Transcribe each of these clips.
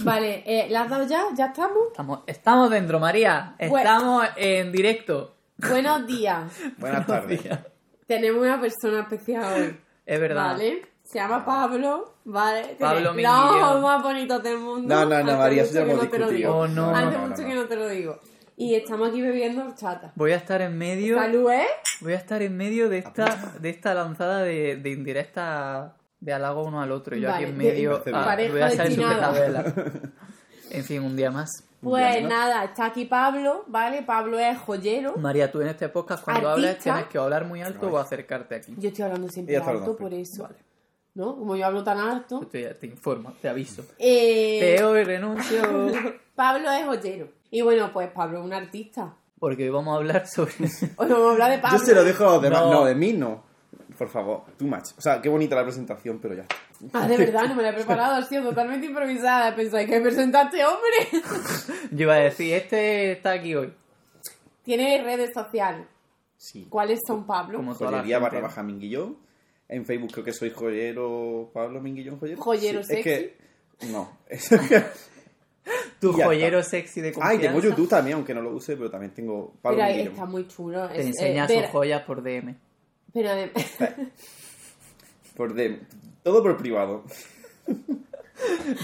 Vale, eh, ¿la has dado ya? ¿Ya estamos? Estamos, estamos dentro, María. Estamos en directo. Buenos días. Buenas tardes. Tenemos una persona especial hoy. Es verdad. Vale. Se llama Pablo. Vale. Pablo Tiene los ojos más bonitos del mundo. No, no, no, Hace María, eso ya hemos no te lo discutido. digo. Oh, no. Hace No, no, mucho no. que no te lo digo. Y estamos aquí bebiendo horchata. Voy a estar en medio. Salud, ¿eh? Voy a estar en medio de esta, de esta lanzada de, de indirecta de halago uno al otro. Yo aquí Vale, en medio. de ah, voy a ser. En fin, un día más. Pues nada, está aquí Pablo, ¿vale? Pablo es joyero. María, tú en este podcast cuando Artista. hablas tienes que hablar muy alto o acercarte aquí. Yo estoy hablando siempre alto hablando por eso. ¿No? Como yo hablo tan alto. Esto ya te informo, te aviso. Eh, Te hoy renuncio. Pablo es joyero. Y bueno, pues Pablo es un artista. Porque hoy vamos a hablar sobre. Hoy vamos a hablar de Pablo. Yo se lo dejo a los demás. No. No. de mí no. Por favor, too much. O sea, qué bonita la presentación, pero ya. Ah, de verdad, no me la he preparado, ha sido totalmente improvisada. Pensáis que presenta a este hombre. Yo iba a decir, este está aquí hoy. Tiene redes sociales. Sí. ¿Cuáles son, Pablo? Como Joyería barra baja Minguillón. En Facebook creo que soy joyero Pablo Minguillón Joyero. ¿Joyero Sí, Es que. No. Tu joyero sexy de confianza. Ay, tengo YouTube también, aunque no lo use, pero también tengo Pablo Pero Minguillón. está muy chulo. Te es- enseña eh, sus ver- joyas por DM. Pero de- Por DM. Todo por privado.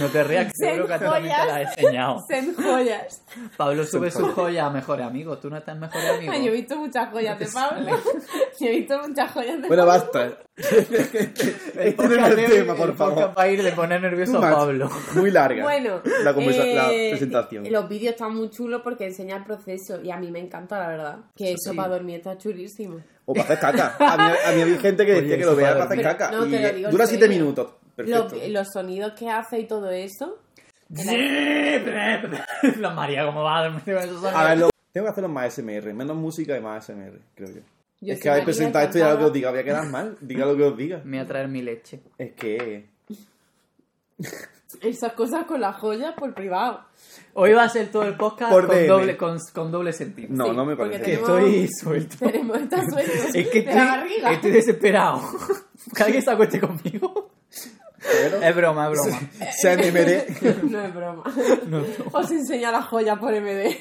No te rías, que seguro que a ti también te la he enseñado. Sen joyas. Pablo sube Sen sus joyas a mejores amigos. ¿Tú no estás en mejores amigos? Yo he visto muchas joyas de Pablo. Yo he visto muchas joyas de Bueno, Pablo. basta. El Este no es el de- tema, por favor. va a ir de poner nervioso a. Pablo. Muy larga. Bueno, La, eh, la presentación. Los vídeos están muy chulos porque enseña el proceso y a mí me encanta, la verdad. Que eso Sí. para dormir está chulísimo. O para hacer caca. A mí, a mí había gente que Oye, decía que eso lo veía para hacer caca. No, y te lo digo en dura serio. 7 minutos. Perfecto. Los, los sonidos que hace y todo eso. La María, ¿cómo va a dormir con esos sonidos? A ver, lo- tengo que hacerlo más SMR. Menos música y más SMR, creo yo. Yo es que habéis presentado esto y ahora lo que os diga. Voy a quedar mal. Diga lo que os diga. Me voy a traer mi leche. Es que. Esas cosas con las joyas por privado. Hoy va a ser todo el podcast Por con DM. doble, con, con doble sentido. No, Sí, no me parece. Que tenemos- estoy suelto. Tenemos esta suerte Es que de la estoy, barriga. estoy desesperado. Que alguien se acueste conmigo. Pero. Es broma, es broma. SMR. No es broma. Os enseña las joyas por MD.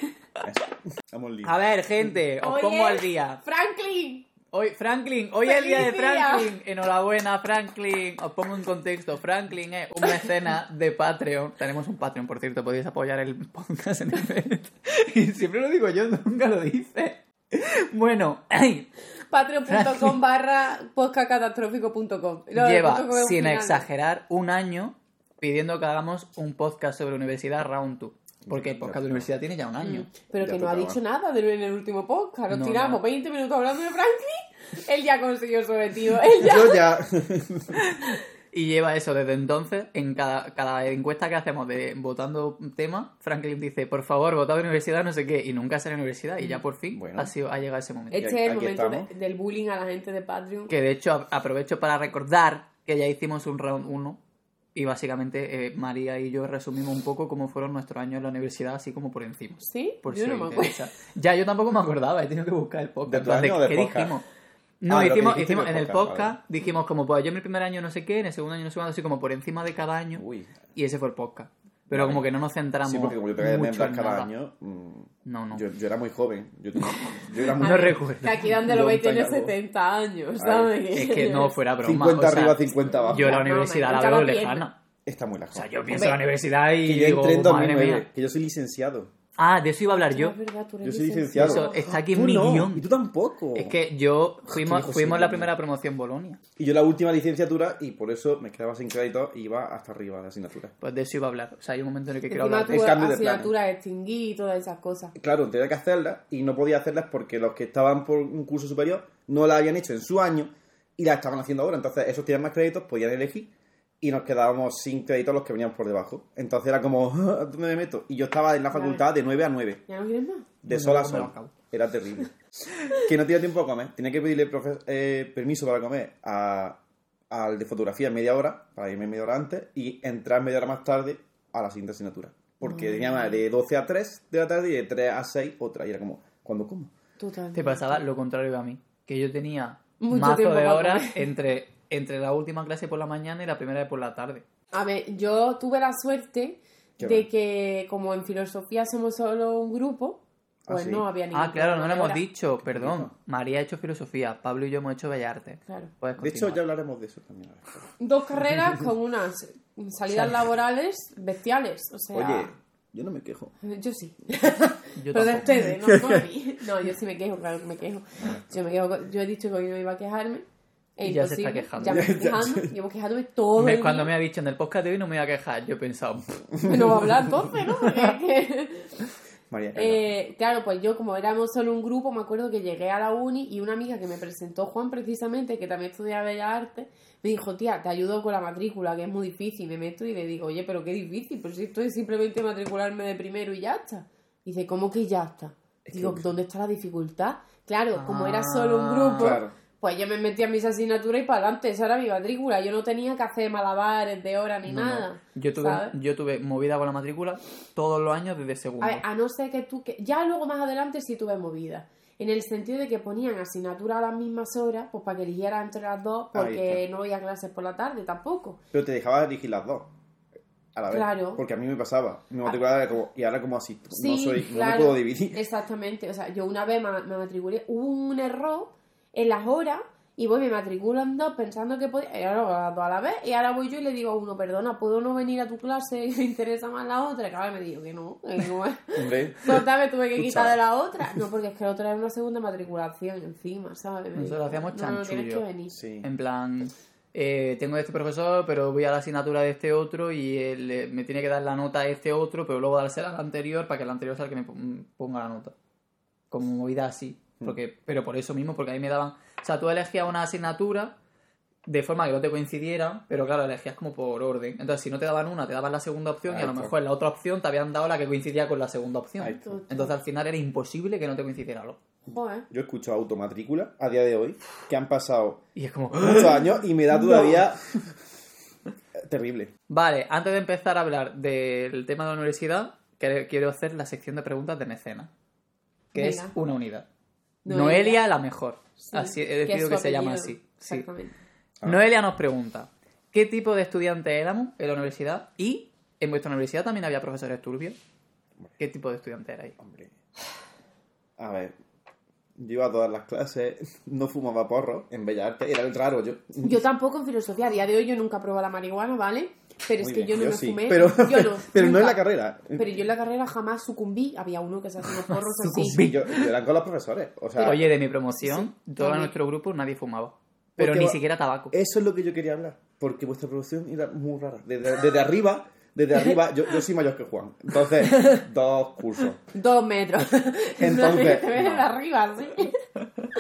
A ver, gente, os Oye, pongo al día. Franklin. Hoy, Franklin, hoy es el día de. Franklin. Enhorabuena, Franklin. Os pongo en contexto. Franklin es un mecena de Patreon. Tenemos un Patreon, por cierto. Podéis apoyar el podcast en el Y siempre lo digo yo, nunca lo dice. Bueno, Patreon.com barra podcastcatastrófico.com. Lleva, sin final. exagerar, un año pidiendo que hagamos un podcast sobre universidad round 2. Porque el podcast de universidad tiene ya un año. Pero Ya que no ha dicho nada de- en el último podcast. Nos No, tiramos no. 20 minutos hablando de Franklin. Él ya consiguió su objetivo. Él ya. Yo ya. Y lleva eso desde entonces, en cada, cada encuesta que hacemos de votando temas, Franklin dice, por favor, votad de universidad, no sé qué, y nunca sale universidad, y ya por fin Bueno. ha, sido, ha llegado ese momento. Este es el momento de- del bullying a la gente de Patreon. Que de hecho a- aprovecho para recordar que ya hicimos un round 1 y básicamente eh, María y yo resumimos un poco cómo fueron nuestros años en la universidad, así como por encima. ¿Sí? Por Yo si no os me acuerdo. interesa. Ya, yo tampoco me acordaba, he tenido que buscar el podcast. ¿De tu año o de ¿Qué podcast? dijimos? No, Ah, hicimos, hicimos en el podcast, podcast, dijimos como, pues yo en el primer año no sé qué, en el segundo año no sé cuándo, así como por encima de cada año, Uy. y ese fue el podcast. Pero como que no nos centramos Sí, porque como yo membrar en cada nada. año. mm, No, no. Yo, yo era muy joven. Yo, yo era muy No recuerdo. Que aquí donde lo veis tiene time ago. 70 años, ¿sabes? Es que no fuera broma. 50 o sea, arriba, 50 abajo. Yo la universidad la veo lejana. Está muy lejos. O sea, yo pienso en la universidad y que yo digo, entré en madre 2009, mía. que yo soy licenciado. Ah, de eso iba a hablar yo. Verdad, Yo soy licenciado. Eso, está aquí en Tú mi no, guion. Y tú tampoco. Es que yo fuimos, hijo fuimos sí, la primera promoción Bolonia. Y yo la última licenciatura y por eso me quedaba sin crédito y iba hasta arriba de asignatura. Pues de eso iba a hablar. O sea, hay un momento en el que quiero hablar El cambio de asignatura extinguí y todas esas cosas. Claro, tenía que hacerlas y no podía hacerlas porque los que estaban por un curso superior no la habían hecho en su año y la estaban haciendo ahora. Entonces, esos tenían más créditos, podían elegir y nos quedábamos sin créditos los que venían por debajo. Entonces era como, "Ah, ¿dónde me meto? Y yo estaba en la facultad de 9 a 9, ¿Ya no quieres más? de sol a sol. Era terrible. que no tenía tiempo a comer. Tenía que pedirle eh, permiso para comer a- al de fotografía media hora, para irme media hora antes, y entrar media hora más tarde a la siguiente asignatura. Porque tenía una de 12 a 3 de la tarde y de 3 a 6 otra. Y era como, ¿cuándo como? Total. Te pasaba lo contrario a mí. Que yo tenía Mucho mazo tiempo de horas entre, entre la última clase por la mañana y la primera de por la tarde. A ver, yo tuve la suerte Qué de bueno. que como en filosofía somos solo un grupo, Ah, pues sí. no había ningún Ah, claro, no lo hemos Era- dicho, perdón. María ha hecho filosofía, Pablo y yo hemos hecho bellas artes. Claro. De hecho, ya hablaremos de eso también. Dos carreras con unas salidas laborales bestiales. O sea, Oye, yo no me quejo. yo sí. Yo Pero de ustedes, no, no a mí. No, yo sí me quejo, claro que me quejo. Yo, me quejo, yo he dicho que hoy no iba a quejarme. Es Y ya se está quejando. Ya me estoy quejando. Llevo quejándome todo Me- el cuando me ha dicho en el podcast de hoy no me voy a quejar, yo he pensado, "Pff, No va a hablar entonces, ¿no? Porque es que... María. Eh, claro, pues yo como éramos solo un grupo, me acuerdo que llegué a la uni y una amiga que me presentó Juan precisamente, que también estudia Bellas Artes, me dijo, tía, te ayudo con la matrícula, que es muy difícil. Me meto y le digo, oye, pero qué difícil, pues si esto es simplemente matricularme de primero y ya está. Dice, ¿cómo que ya está? Digo, ¿dónde está la dificultad? Claro, como era solo un Ah, grupo, claro. Pues yo me metía en mis asignaturas y para adelante, esa era mi matrícula. Yo no tenía que hacer malabares de hora ni no, no". nada. Yo tuve, ¿sabes? yo tuve movida con la matrícula todos los años desde segundo. A ver, a no ser que tú... Que... Ya luego más adelante sí tuve movida. En el sentido de que ponían asignatura a las mismas horas, pues para que eligiera entre las dos, porque no había clases por la tarde tampoco. Pero te dejaba elegir las dos. A la vez. Claro. Porque a mí me pasaba. Mi matriculada era como. Y ahora como así. Sí, no soy. No claro. me puedo dividir. Exactamente. O sea, yo una vez me, me matriculé, hubo un error en las horas y voy, me matriculo en dos pensando que podía, y ahora las dos a la vez, y ahora voy yo y le digo a uno, perdona, ¿puedo no venir a tu clase? Me interesa más la otra. Y claro, me dijo que no, que no es. Hombre. Total, me tuve que Tú quitar de la otra. No, porque es que la otra era una segunda matriculación encima, ¿sabes? Me Nosotros hacíamos no, no, tienes que chanchullo. venir. Sí. En plan, eh, tengo este profesor, pero voy a la asignatura de este otro y él, eh, me tiene que dar la nota a este otro, pero luego dársela al anterior para que el anterior sea el que me pon- ponga la nota. Como movida así. Porque, pero por eso mismo, porque ahí me daban... O sea, tú elegías una asignatura de forma que no te coincidiera, pero claro, elegías como por orden. Entonces, si no te daban una, te daban la segunda opción y a lo está. mejor en la otra opción te habían dado la que coincidía con la segunda opción. Ahí está. Entonces, al final era imposible que no te coincidiera algo. Joder. Yo escucho automatrícula a día de hoy. Que han pasado Y es como... muchos años y me da todavía. Terrible. Vale, antes de empezar a hablar del tema de la universidad, quiero hacer la sección de preguntas de mecena, que Venga. es una unidad. Noelia. Noelia, la mejor. Sí, Así he decidido es que, se llama así. Sí. Ah. Noelia nos pregunta, ¿qué tipo de estudiantes éramos en la universidad? Y en vuestra universidad también había profesores turbios. ¿Qué tipo de estudiantes erais? Hombre. A ver. Yo iba a todas las clases, no fumaba porro en Bellas Artes, era raro yo. Yo tampoco en filosofía. A día de hoy yo nunca probé la marihuana, ¿vale? Pero Muy es que bien, yo no me sí, fumé. Pero, yo no. pero no en la carrera. Pero yo en la carrera jamás sucumbí. Había uno que se hacía unos porros así. Yo, yo eran con los profesores. O sea, Oye, de mi promoción, Sí, todo también. nuestro grupo nadie fumaba. Pero Porque ni va- siquiera tabaco. Eso es lo que yo quería hablar, porque vuestra producción era muy rara. Desde, desde arriba, desde arriba, yo, yo soy mayor que Juan. Entonces, dos cursos. Dos metros. Entonces, Te ves de arriba, sí.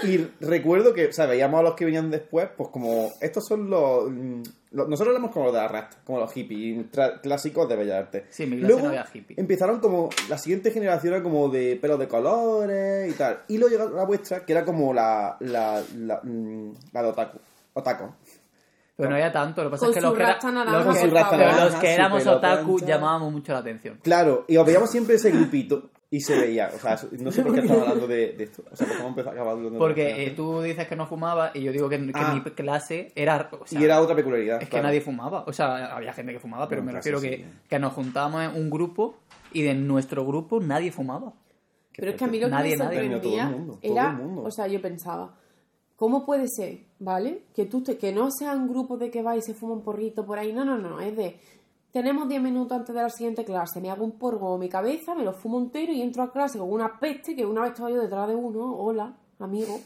Y recuerdo que, o sea, veíamos a los que venían después, pues como, estos son los... mm, los- nosotros éramos como los de la rasta, como los hippies clásicos de Bellas Artes. Sí, mi clase Luego no había hippie. empezaron como, la siguiente generación era como de pelo de colores y tal. Y luego llegó la vuestra, que era como la, la, la, mm, la de otaku. Otaku. Pero no había tanto, lo que pasa Con es que los que, era- naranja, los que- los éramos otaku plancha. llamábamos mucho la atención. Claro, y os veíamos siempre ese grupito y se veía. O sea, no sé por qué estaba hablando de, de esto. O sea, cómo empezó a acabar hablando Porque eh, tú dices que no fumabas y yo digo que, que Ah. mi clase era... o sea, Y era otra peculiaridad. es que nadie fumaba. O sea, había gente que fumaba, pero me refiero sí. que, que nos juntábamos en un grupo y de nuestro grupo nadie fumaba. Pero es que a mí lo que Nadie, me nadie. sorprendía Todo el mundo, todo era, el mundo. o sea, yo pensaba, ¿cómo puede ser, vale? Que tú te, que no sea un grupo de que va y se fuma un porrito por ahí, no, no, no, es de, tenemos 10 minutos antes de la siguiente clase, me hago un porro en mi cabeza, me lo fumo entero y entro a clase con una peste que una vez estaba yo detrás de uno, hola, amigo,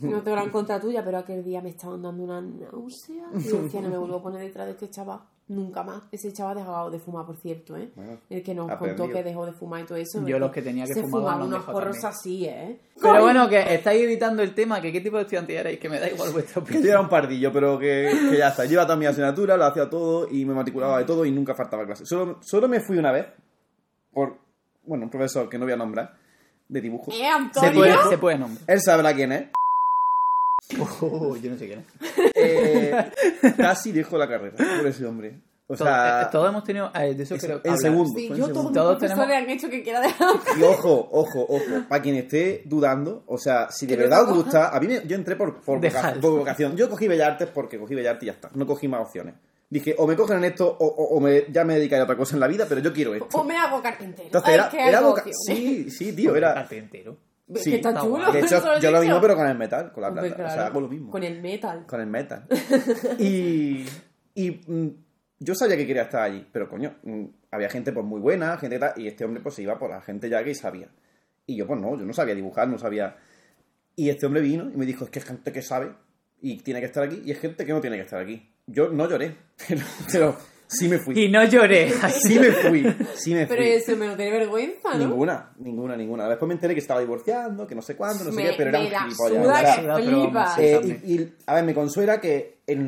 no tengo la en contra tuya, pero aquel día me estaban dando una náusea. Y decía, no me vuelvo a poner detrás de este chaval. Nunca más. Ese chaval ha dejado de fumar, por cierto, ¿eh? Bueno, el que nos contó que dejó de fumar y todo eso. Yo porque los que tenía que se fumaban fumaban unos porros también. así, ¿eh? Pero bueno, que estáis evitando el tema, que qué tipo de estudiante erais, que me da igual vuestra Que opinión. yo era un pardillo, pero que, que ya está. Yo iba a todas mis asignaturas, lo hacía todo y me matriculaba de todo y nunca faltaba clase. Solo, solo me fui una vez por, bueno, un profesor que no voy a nombrar, de dibujo. ¿Eh, Se Antonio? puede, se puede nombrar. Él sabrá quién es. Oh, yo no sé quién es. Eh, casi dejó la carrera por ese hombre. O sea, eh, todos hemos tenido... eh, de eso es- quiero en. Sí, yo segundo. todos tenemos- han hecho que quiera dejar. Y ojo, ojo, ojo, para quien esté dudando, o sea, si de verdad os gusta, a mí me- yo entré por, por, voca- Dejad. por vocación. Yo cogí Bellas Artes porque cogí Bellas Artes y ya está. No cogí más opciones. Dije, o me cogen en esto o, o- o me, ya me dedicaré a otra cosa en la vida, pero yo quiero esto. O me hago carpintero. Entonces Ay, era, era voca- emoción. Sí, sí, tío, era... entero. Sí, que está chulo. De hecho, yo lo mismo, pero con el metal, con la plata. O sea, hago lo mismo. Con el metal. Con el metal. y y mm, yo sabía que quería estar allí, pero coño, mm, había gente pues muy buena, gente tal, y este hombre pues se iba por la gente ya que sabía. Y yo pues no, yo no sabía dibujar, no sabía... Y este hombre vino y me dijo, es que es gente que sabe y tiene que estar aquí, y es gente que no tiene que estar aquí. Yo no lloré, pero, pero sí me fui. Y no lloré. Sí me fui, sí me fui. Pero eso me lo tiene vergüenza, ¿no? Ninguna, ninguna, ninguna. Después me enteré que estaba divorciando, que no sé cuándo, no sé qué, pero era me un la gilipollas. suda o sea, eh, y, y, a ver, me consuela que el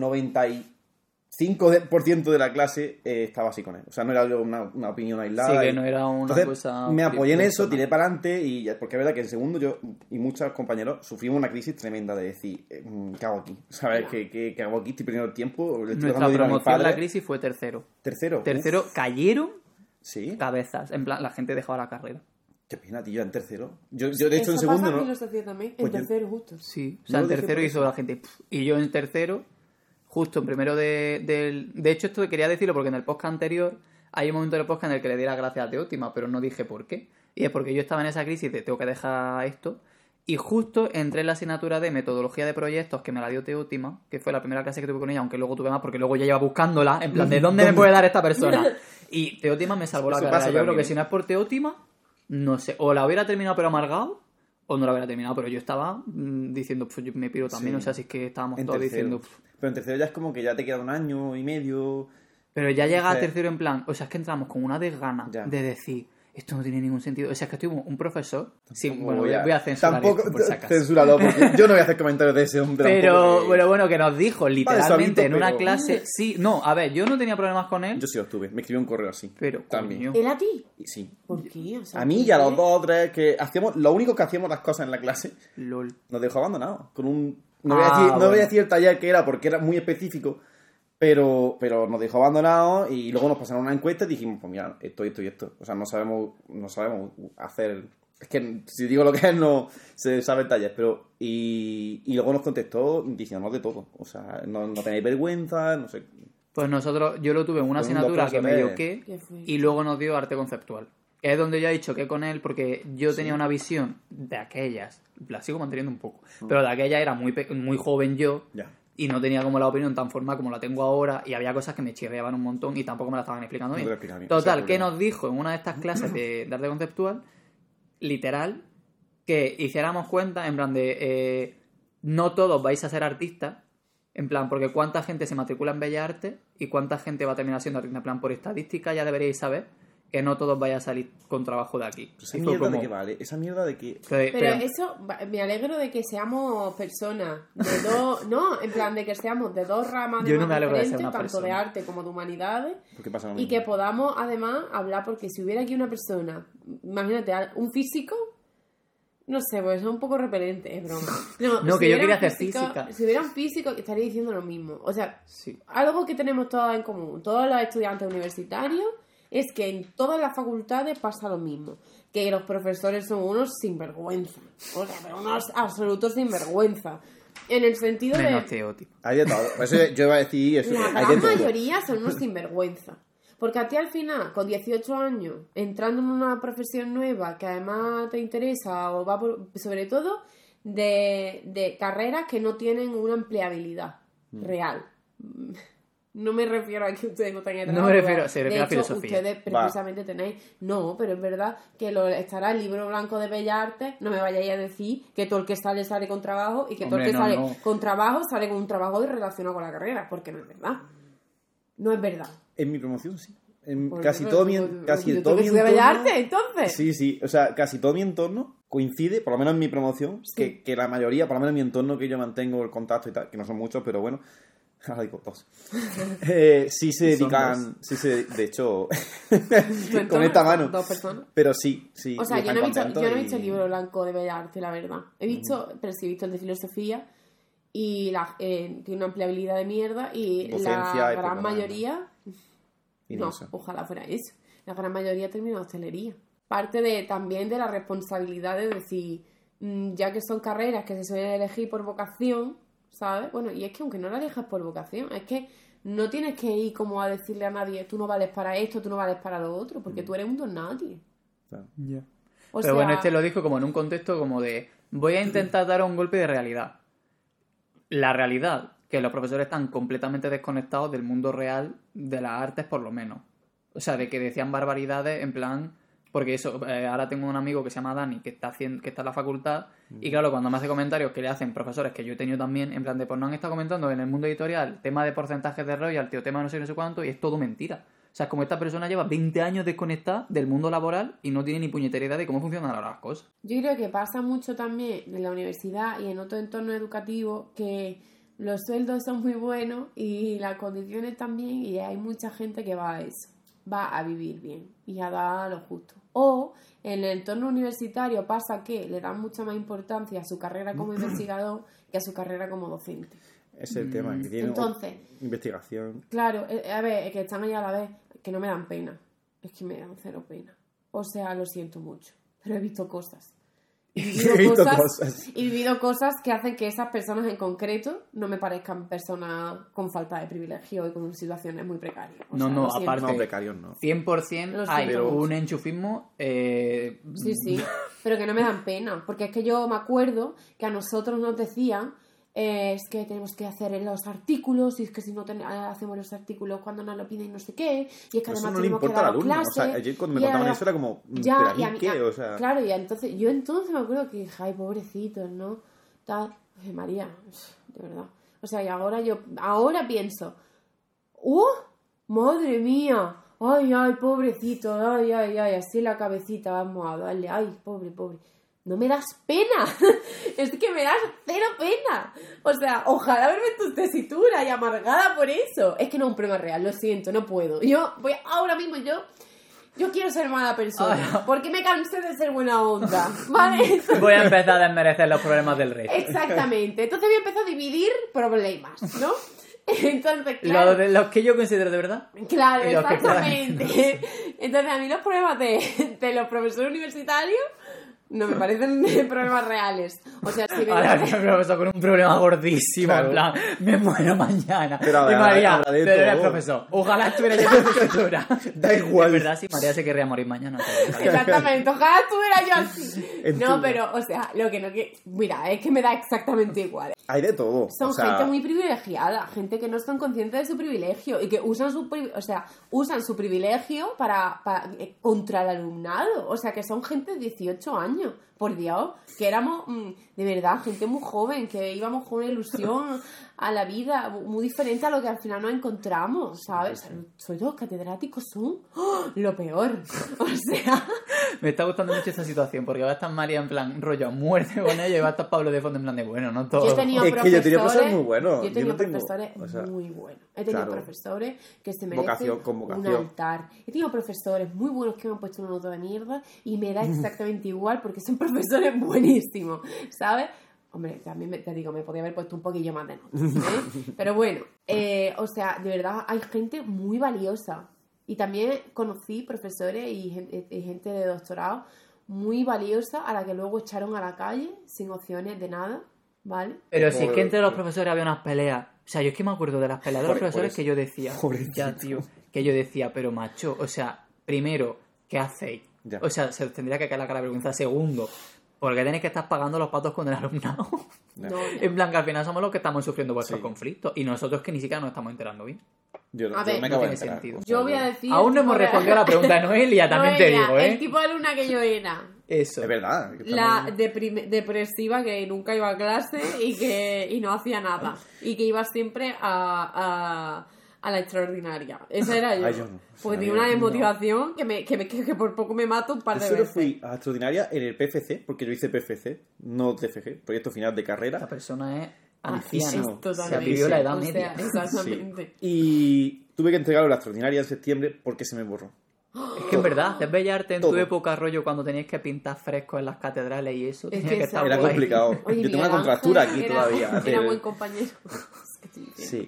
95% de la clase eh, estaba así con él. O sea, no era yo una, una opinión aislada. Sí, que y- no era una Entonces, cosa me apoyé en eso, tiré para adelante y ya- porque es verdad que en segundo yo y muchos compañeros sufrimos una crisis tremenda de decir, eh, mm, ¿qué hago aquí? ¿Sabes? ¿Qué, qué, qué hago aquí? Estoy perdiendo el tiempo. Le estoy Nuestra promoción, la padres. crisis, fue tercero. Tercero. Tercero, uf, cayeron sí. cabezas. En plan, la gente dejaba la carrera. Qué pena, tío, en tercero. Yo, yo de hecho, en segundo pasa no. Pues en yo- tercero, justo. Sí, o sea, en tercero hizo la gente. Y yo en tercero, justo en primero de, del. De hecho, esto quería decirlo porque en el podcast anterior hay un momento del podcast en el que le di las gracias a Teótima, pero no dije por qué. Y es porque yo estaba en esa crisis de tengo que dejar esto. Y justo entré en la asignatura de metodología de proyectos que me la dio Teótima, que fue la primera clase que tuve con ella, aunque luego tuve más porque luego ya iba buscándola, en plan, ¿de dónde me puede dar esta persona? Y Teótima me salvó la pasa Yo creo que ¿eh? si no es por Teótima, no sé, o la hubiera terminado pero amargado, o no la hubiera terminado, pero yo estaba mm, diciendo, pues yo me piro también, Sí. o sea, si es que estábamos En todos tercero. diciendo... "Pff". Pero en tercero ya es como que ya te queda un año y medio. Pero ya llega a tercero en plan, o sea, es que entramos con una desgana Ya. de decir, esto no tiene ningún sentido. O sea, es que estuvo un profesor, sí, Tampoco bueno, voy a, voy a censurar Tampoco, esto, por si acaso. Censúralo, porque yo no voy a hacer comentarios de ese hombre. Pero, tampoco, pero bueno, que nos dijo literalmente en una pero- clase, sí, no, a ver, yo no tenía problemas con él, Yo sí los tuve. Me escribió un correo así. pero También. ¿Él a ti? Sí. ¿Por qué? O sea, A mí y a los dos o tres que hacíamos, lo único que hacíamos las cosas en la clase, LOL. nos dejó abandonados. Con un. No, voy, a Ah, decir, no voy bueno. a decir el taller que era porque era muy específico, pero, pero nos dejó abandonados y luego nos pasaron una encuesta y dijimos, pues mira, esto, esto y esto. O sea, no sabemos, no sabemos hacer. Es que si digo lo que es, no se sabe el taller, pero. Y, y luego nos contestó diciéndonos de todo. O sea, no, no tenéis vergüenza, no sé. Pues nosotros, yo lo tuve en una asignatura que me dio que y luego nos dio arte conceptual. Que es donde yo he dicho que con él, porque yo tenía una visión de aquellas, la sigo manteniendo un poco, pero de aquella era muy, pe- muy joven yo Ya. Y no tenía como la opinión tan formada como la tengo ahora y había cosas que me chirriaban un montón y tampoco me la estaban explicando No bien. es Total, que nos dijo en una de estas clases de, de arte conceptual, literal, que hiciéramos cuenta en plan de eh, no todos vais a ser artistas, en plan, porque cuánta gente se matricula en Bellas Artes y cuánta gente va a terminar siendo artista, en plan, por estadística ya deberíais saber que no todos vais a salir con trabajo de aquí. Esa mierda como- de que vale, esa mierda de que. Pero- Pero pero- eso, me alegro de que seamos personas de dos, no, en plan de que seamos de dos ramas de Yo no me alegro de ser diferentes, una tanto de arte como de humanidades, Porque pasa lo y que podamos además hablar, porque si hubiera aquí una persona, imagínate, un físico, no sé, pues es un poco repelente, es broma. No, No, que yo quería hacer físico- física. Si hubiera un físico, estaría diciendo lo mismo. O sea, Sí. algo que tenemos todos en común, todos los estudiantes universitarios, es que en todas las facultades pasa lo mismo. Que los profesores son unos sinvergüenza. O sea, pero unos absolutos sinvergüenza. En el sentido Menos de. Hay de todo. Eso yo iba a decir eso. La hay de gran todo. mayoría son unos sinvergüenza. Porque a ti al final, con 18 años, entrando en una profesión nueva que además te interesa, o va por- sobre todo de, de carreras que no tienen una empleabilidad Mm. real. No me refiero a que ustedes no tengan No me refiero- pero se de a hecho, filosofía. ustedes precisamente tenéis... No, pero es verdad que lo, estará el libro blanco de Bellas Artes, no me vayáis a decir que todo el que sale sale con trabajo y que todo el que no, sale no. con trabajo sale con un trabajo relacionado con la carrera, porque no es verdad. No es verdad. En mi promoción sí. En casi todo mi, casi todo mi entorno- Artes, entonces. Sí, sí. O sea, casi todo mi entorno coincide, por lo menos en mi promoción, Sí. que, que la mayoría, por lo menos en mi entorno que yo mantengo el contacto y tal, que no son muchos, pero bueno. Ahora digo dos. Eh, sí se dedican. Sí se, de hecho, con esta mano. Dos personas. Pero sí, sí. O sea, yo no, he visto, yo no he y- visto el libro blanco de Bellas Artes, la verdad. He visto, pero sí he visto el de filosofía y la, eh, tiene una empleabilidad de mierda y Docencia la gran mayoría, no, ojalá fuera eso, la gran mayoría termina en hostelería. Parte de también de la responsabilidad de decir, mm, ya que son carreras que se suelen elegir por vocación, ¿sabes? Bueno, y es que aunque no la elijas por vocación, es que no tienes que ir como a decirle a nadie, tú no vales para esto, tú no vales para lo otro, porque tú eres un don nadie. Pero sea, bueno, este lo dijo como en un contexto como de voy a intentar dar un golpe de realidad. La realidad, que los profesores están completamente desconectados del mundo real de las artes por lo menos. O sea, de que decían barbaridades en plan... Porque eso, eh, ahora tengo un amigo que se llama Dani, que está, haciendo, que está en la facultad, y claro, cuando me hace comentarios que le hacen profesores que yo he tenido también, en plan de, pues no han estado comentando en el mundo editorial tema de porcentajes de royalty o tema de no sé, no sé cuánto, y es todo mentira. O sea, es como esta persona lleva 20 años desconectada del mundo laboral y no tiene ni puñetera idea de cómo funcionan ahora las cosas. Yo creo que pasa mucho también en la universidad y en otro entorno educativo que los sueldos son muy buenos y las condiciones también y hay mucha gente que va a eso, va a vivir bien y a dar lo justo. O en el entorno universitario pasa que le dan mucha más importancia a su carrera como investigador que a su carrera como docente. Es el tema, que tiene Entonces, investigación. Claro, eh, a ver, es que están ahí a la vez, que no me dan pena. Es que me dan cero pena. O sea, lo siento mucho, pero he visto cosas. Y he He visto cosas, cosas. y he vivido cosas que hacen que esas personas en concreto no me parezcan personas con falta de privilegio y con situaciones muy precarias. O No, sea, no, aparte- No, precarios no. 100% Lo hay siento. un enchufismo. eh, Sí, sí, pero que no me dan pena, porque es que yo me acuerdo que a nosotros nos decían eh, es que tenemos que hacer los artículos y es que si no ten- eh, hacemos los artículos cuando nos lo piden no sé qué y es que además no tenemos que dar clases O sea, ayer cuando me contaban eso era como, ya, ¿pero a mí mí- qué? a- O sea, claro, y entonces, yo entonces me acuerdo que dije, ay, pobrecitos, ¿no? Tal, Ay, María, de verdad. O sea, y ahora yo, ahora pienso, ¡uh! ¡Madre mía! Ay, ay, pobrecito, ay, ay, ay, así la cabecita, vamos a darle, ay, pobre, pobre. No me das pena, es que me das cero pena. O sea, ojalá verme en tu tesitura y amargada por eso. Es que no es un problema real, lo siento, no puedo. Yo voy ahora mismo, yo yo quiero ser mala persona, porque me cansé de ser buena onda, ¿vale? Voy a empezar a desmerecer los problemas del resto. Exactamente. Entonces voy a empezar a dividir problemas, ¿no? Entonces, claro, de- los que yo considero de verdad. claro los exactamente. Entonces a mí los problemas de, de los profesores universitarios no me parecen problemas reales. O sea, si me Ahora viene un profesor con un problema gordísimo, Claro. en plan, me muero mañana. Pero y habrá- María, habrá de pero eres profesor. Ojalá estuviera yo profesora. Da igual. Es verdad, sí, María se querría morir mañana. Exactamente, ojalá estuviera yo así. No, pero, o sea, lo que no que. Mira, es que me da exactamente igual. hay de todo. Son o sea, gente muy privilegiada, gente que no están conscientes de su privilegio y que usan su, pri- o sea, usan su privilegio para, eh, contra el alumnado. O sea, que son gente de 18 años, por Dios, que éramos mm, de verdad gente muy joven, que íbamos con una ilusión a la vida muy diferente a lo que al final nos encontramos, ¿sabes? Sobre todo los catedráticos son ¡oh! lo peor. O sea, Me está gustando mucho esta situación porque va a estar María en plan rollo a muerte con ella y va a estar Pablo de fondo en plan de bueno, no todo. Yo he tenido Es que yo tenido profesores profesores muy buenos. Yo he Yo tenido no tengo- profesores o sea, muy buenos. He tenido claro. profesores que se merecen Vocación con un vocación. altar. He tenido profesores muy buenos que me han puesto una nota de mierda y me da exactamente igual porque son profesores buenísimos, ¿sabes? Hombre, también me- te digo, me podía haber puesto un poquillo más de nota. ¿eh? Pero bueno, eh, o sea, de verdad hay gente muy valiosa. Y también conocí profesores y gente, y gente de doctorado muy valiosa a la que luego echaron a la calle sin opciones de nada, ¿vale? Pero si es que entre los profesores había unas peleas. O sea, yo es que me acuerdo de las peleas de los profesores eso. que yo decía. Pobrecito. Ya, tío. Que yo decía, pero macho, o sea, primero, ¿qué hacéis? Ya. O sea, se os tendría que caer la cara de vergüenza. Segundo, porque tenéis que estar pagando los patos con el alumnado. No, en plan, que al final somos los que estamos sufriendo vuestros Sí. conflictos. Y nosotros que ni siquiera nos estamos enterando bien. Yo, A yo ver, me no acabo de tiene enterar. sentido. Yo voy a decir. Aún no hemos respondido a la pregunta de Noelia, también te digo, ¿eh? El tipo de alumna que yo era. Eso. Es verdad. La depresiva que nunca iba a clase y que y no hacía nada. Y que iba siempre a, a, a la extraordinaria. Esa era yo. Ay, yo no. Pues Esa tenía una no. desmotivación que, me, que, me- que por poco me mato un par Yo de solo veces. fui a extraordinaria en el PFC, porque yo hice PFC, no TFG, proyecto final de carrera. persona es anciana. Es. Se vivió la edad O sea, media. exactamente. Y tuve que entregarlo a la extraordinaria en septiembre porque se me borró. Es que en verdad, hacer bellarte en tu época, rollo, cuando tenías que pintar frescos en las catedrales y eso, Es tenía que que, esa- estar Era guay. complicado. Oye, yo tengo una contractura aquí era- todavía. Era buen compañero. Es. Sí.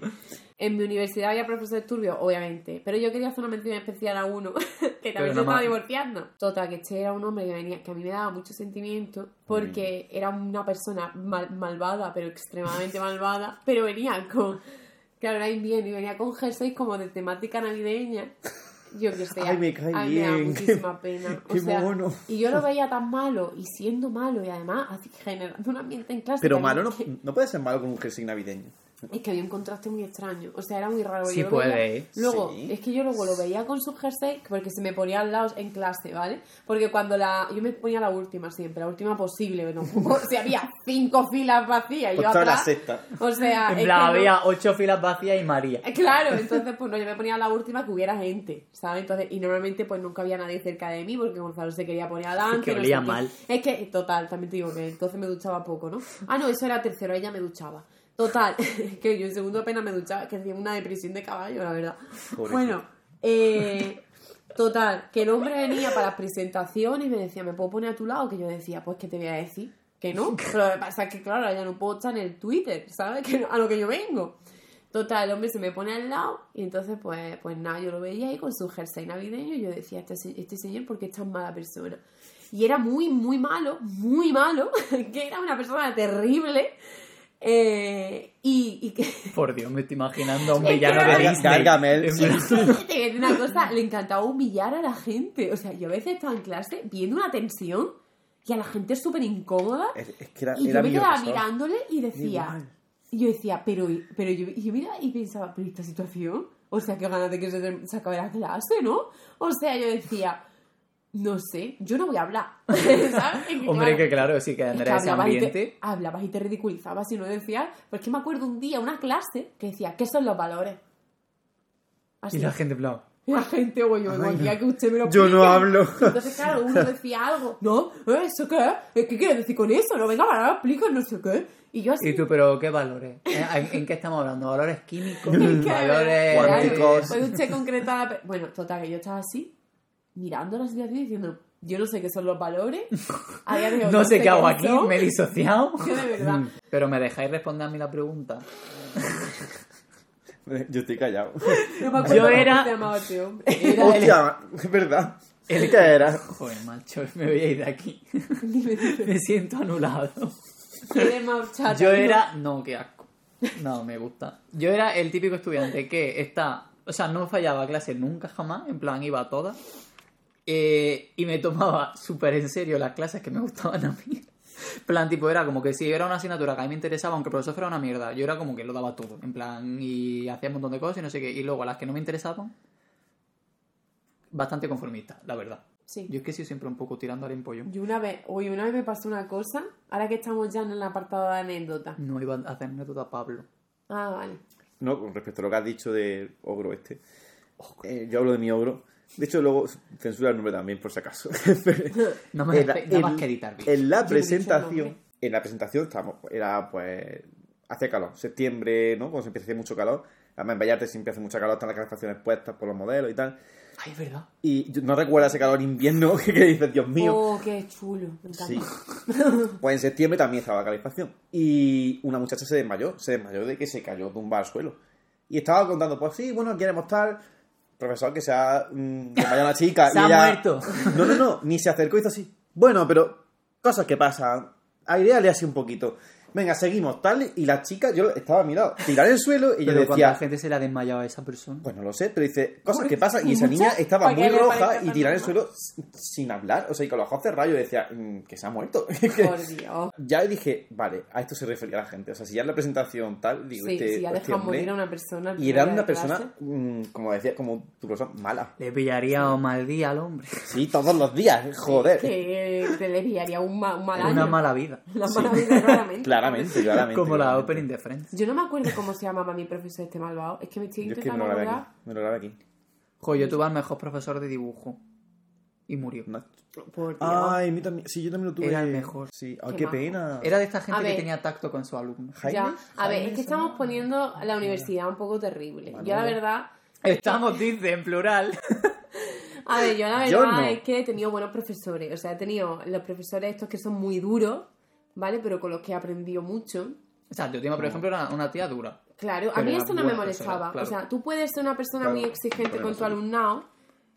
En mi universidad había profesores turbios, obviamente, pero yo quería hacer una mención especial a uno que también se estaba divorciando. Total, que este era un hombre que, venía, que a mí me daba mucho sentimiento porque era una persona mal- malvada, pero extremadamente malvada, pero venía con, Claro, era invierno y venía con jerseys como de temática navideña. Yo que sé. Ay, me cae a mí me da bien. muchísima pena. O Qué sea, mono. Y yo lo veía tan malo y siendo malo y además así generando un ambiente en clase. Pero malo no, no puede ser malo con un jersey navideño. Es que había un contraste muy extraño. O sea, era muy raro. Sí Yo lo puede, veía-. Luego, Sí. es que yo luego lo veía con su jersey porque se me ponía al lado en clase, ¿vale? Porque cuando la. Yo me ponía la última siempre, la última posible. ¿no? si había cinco filas vacías y yo Pues la atrás. sexta. O sea, En plan, no- había ocho filas vacías y María. Eh, Claro, entonces pues no, yo me ponía la última que hubiera gente, ¿sabes? Entonces, y normalmente pues nunca había nadie cerca de mí porque Gonzalo se quería poner adelante. Que no olía qué. mal. Es que, total, también te digo que entonces me duchaba poco, ¿no? Ah, no, eso era tercero, ella me duchaba. Total, que yo en segundo apenas me duchaba, que hacía una depresión de caballo, la verdad. Bueno, eh, total, que el hombre venía para las presentaciones y me decía, ¿me puedo poner a tu lado? Que yo decía, pues, ¿qué te voy a decir? Que no. Pero lo que pasa es que, claro, ya no puedo estar en el Twitter, ¿sabes? Que no- a lo que yo vengo. Total, el hombre se me pone al lado y entonces, pues, pues nada, yo lo veía ahí con su jersey navideño y yo decía, este, este señor, ¿por qué es tan mala persona? Y era muy, muy malo, muy malo, que era una persona terrible. Eh, y, y que Por Dios, me estoy imaginando a un Es villano de Disney. Gargamel, sí. te una cosa, le encantaba humillar a la gente. O sea, yo a veces estaba en clase viendo una tensión y a la gente súper incómoda. Es, es que era, Y era yo me quedaba mirándole y decía. Igual. Y yo decía, pero, pero yo, y yo miraba y pensaba, pero esta situación, o sea, qué ganas de que se, se acabe la clase, ¿no? O sea, yo decía, no sé, yo no voy a hablar. ¿Sabes? Es que, Hombre, claro, que claro, sí que es que Andrea ese hablabas y, te, ambiente. hablabas y te ridiculizabas y no decías. Pues que me acuerdo un día, una clase, que decía, ¿qué son los valores? Así. Y la gente, en plan. La gente, güey, yo vengo aquí a que usted me lo Yo no hablo. Entonces, claro, uno decía algo. No, ¿eh? ¿eso qué? ¿Eh, ¿Qué quieres decir con eso? No, venga, para, explica, no sé qué. Y yo así. ¿Y tú, pero qué valores? ¿En, en- en qué estamos hablando? ¿Valores químicos? ¿Valores Cuánticos. Puede usted concretar. Bueno, total, que yo estaba así, mirando la situación y diciendo, yo no sé qué son los valores. No sé qué hago aquí, son. me he disociado. Yo de verdad. Pero me dejáis responder a mí la pregunta. Yo estoy callado. No me acuerdo Yo era- este hombre. Era el... Hostia, es verdad. el ¿Qué era? Joder, macho, me voy a ir de aquí. Me siento anulado. Yo era. No, qué asco. No, me gusta. Yo era el típico estudiante que está. O sea, no fallaba clase nunca jamás. En plan, iba a todas. Eh, y me tomaba súper en serio las clases que me gustaban a mí. En plan, tipo, era como que si era una asignatura que a mí me interesaba, aunque el profesor fuera una mierda, yo era como que lo daba todo. En plan, y hacía un montón de cosas y no sé qué. Y luego a las que no me interesaban, bastante conformista, la verdad. Sí. Yo es que soy siempre un poco tirando al empollón. Yo una vez, hoy una vez me pasó una cosa, ahora que estamos ya en el apartado de anécdotas. No iba a hacer anécdota a Pablo. Ah, vale. No, con respecto a lo que has dicho del ogro este. Eh, yo hablo de mi ogro. De hecho, luego censura el nombre también, por si acaso. No me En más que editar bien. En la presentación, en la presentación estábamos, era pues, hacía calor, septiembre, ¿no? Cuando se empieza a hacer mucho calor, además en Vallarte siempre hace mucho calor, están las calefacciones puestas por los modelos y tal, Ay, es verdad. y no recuerdo ese calor invierno que, que dices, Dios mío. Oh, qué chulo. Me encanta. Sí. Pues en septiembre también estaba la calefacción. Y una muchacha se desmayó, se desmayó de que se cayó tumbada al suelo. Y estaba contando, pues sí, bueno, queremos tal. Profesor, que se ha mm, desmayado una chica. Se y ha ella- muerto. No, no, no, ni se acercó y hizo así. Bueno, pero cosas que pasan. Aireale así un poquito. Venga, seguimos, tal. Y la chica, yo estaba a mi lado, tirar el suelo y yo Pero decía, cuánta gente se le ha desmayado a esa persona. pues no lo sé, pero dice, cosas que pasan. Y esa niña estaba muy roja y tirar el suelo sin hablar. O sea, y con los ojos cerrados yo decía, mm, que se ha muerto. Por Dios. ya dije, vale, a esto se refería la gente. O sea, si ya en la presentación tal, digo, Sí, este, si ya este morir a una persona. Y era una persona, mm, como decía, como tu profesor, mala. Le pillaría un mal día al hombre. Sí, todos los días, joder. Que te le pillaría un, ma- un mal año. Una mala vida. Una mala vida, claramente. Claramente, claramente. Como la opening de Friends. Yo no me acuerdo cómo se llamaba mi profesor este malvado. Es que me estoy Yo es que me intentando lo grabé aquí. Me lo grabé aquí. Joder, yo tuve al mejor profesor de dibujo. Y murió. No. Ay, mi también. Sí, yo también lo tuve. Era el mejor. Sí, ay, Qué pena. Era de esta gente que tenía tacto con su alumno. Jaime. Ya, a ver, es que estamos poniendo la universidad un poco terrible. Yo la verdad, Estamos, dice, en plural. a ver, yo la verdad Yo no. es que he tenido buenos profesores. O sea, he tenido los profesores estos que son muy duros, ¿vale? Pero con los que he aprendido mucho. O sea, tu tema, por ejemplo, era una tía dura. Claro, a mí eso no me persona, molestaba. claro. O sea, tú puedes ser una persona Claro, muy exigente con tu alumnado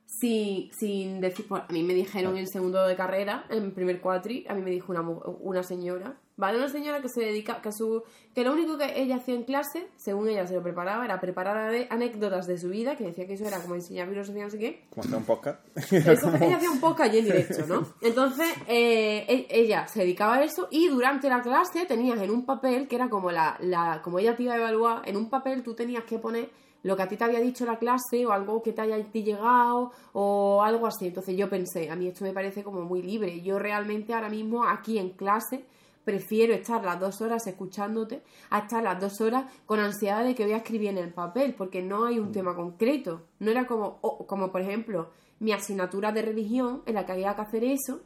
sin, sin decir... bueno, a mí me dijeron en segundo de carrera, en primer cuatri, a mí me dijo una, una señora, ¿vale? Una señora que se dedica, que su que lo único que ella hacía en clase, según ella se lo preparaba, era preparar anécdotas de su vida, que decía que eso era como enseñar filosofía, no sé qué. Como hacer un podcast. Eso, ella hacía un podcast allí en directo, ¿no? Entonces, eh, e- ella se dedicaba a eso y durante la clase tenías en un papel, que era como la, la como ella te iba a evaluar, en un papel tú tenías que poner lo que a ti te había dicho la clase o algo que te haya llegado o algo así. Entonces yo pensé, a mí esto me parece como muy libre. Yo realmente ahora mismo aquí en clase prefiero estar las dos horas escuchándote a estar las dos horas con ansiedad de que voy a escribir en el papel, porque no hay un tema concreto. No era como, o- como por ejemplo, mi asignatura de religión en la que había que hacer eso,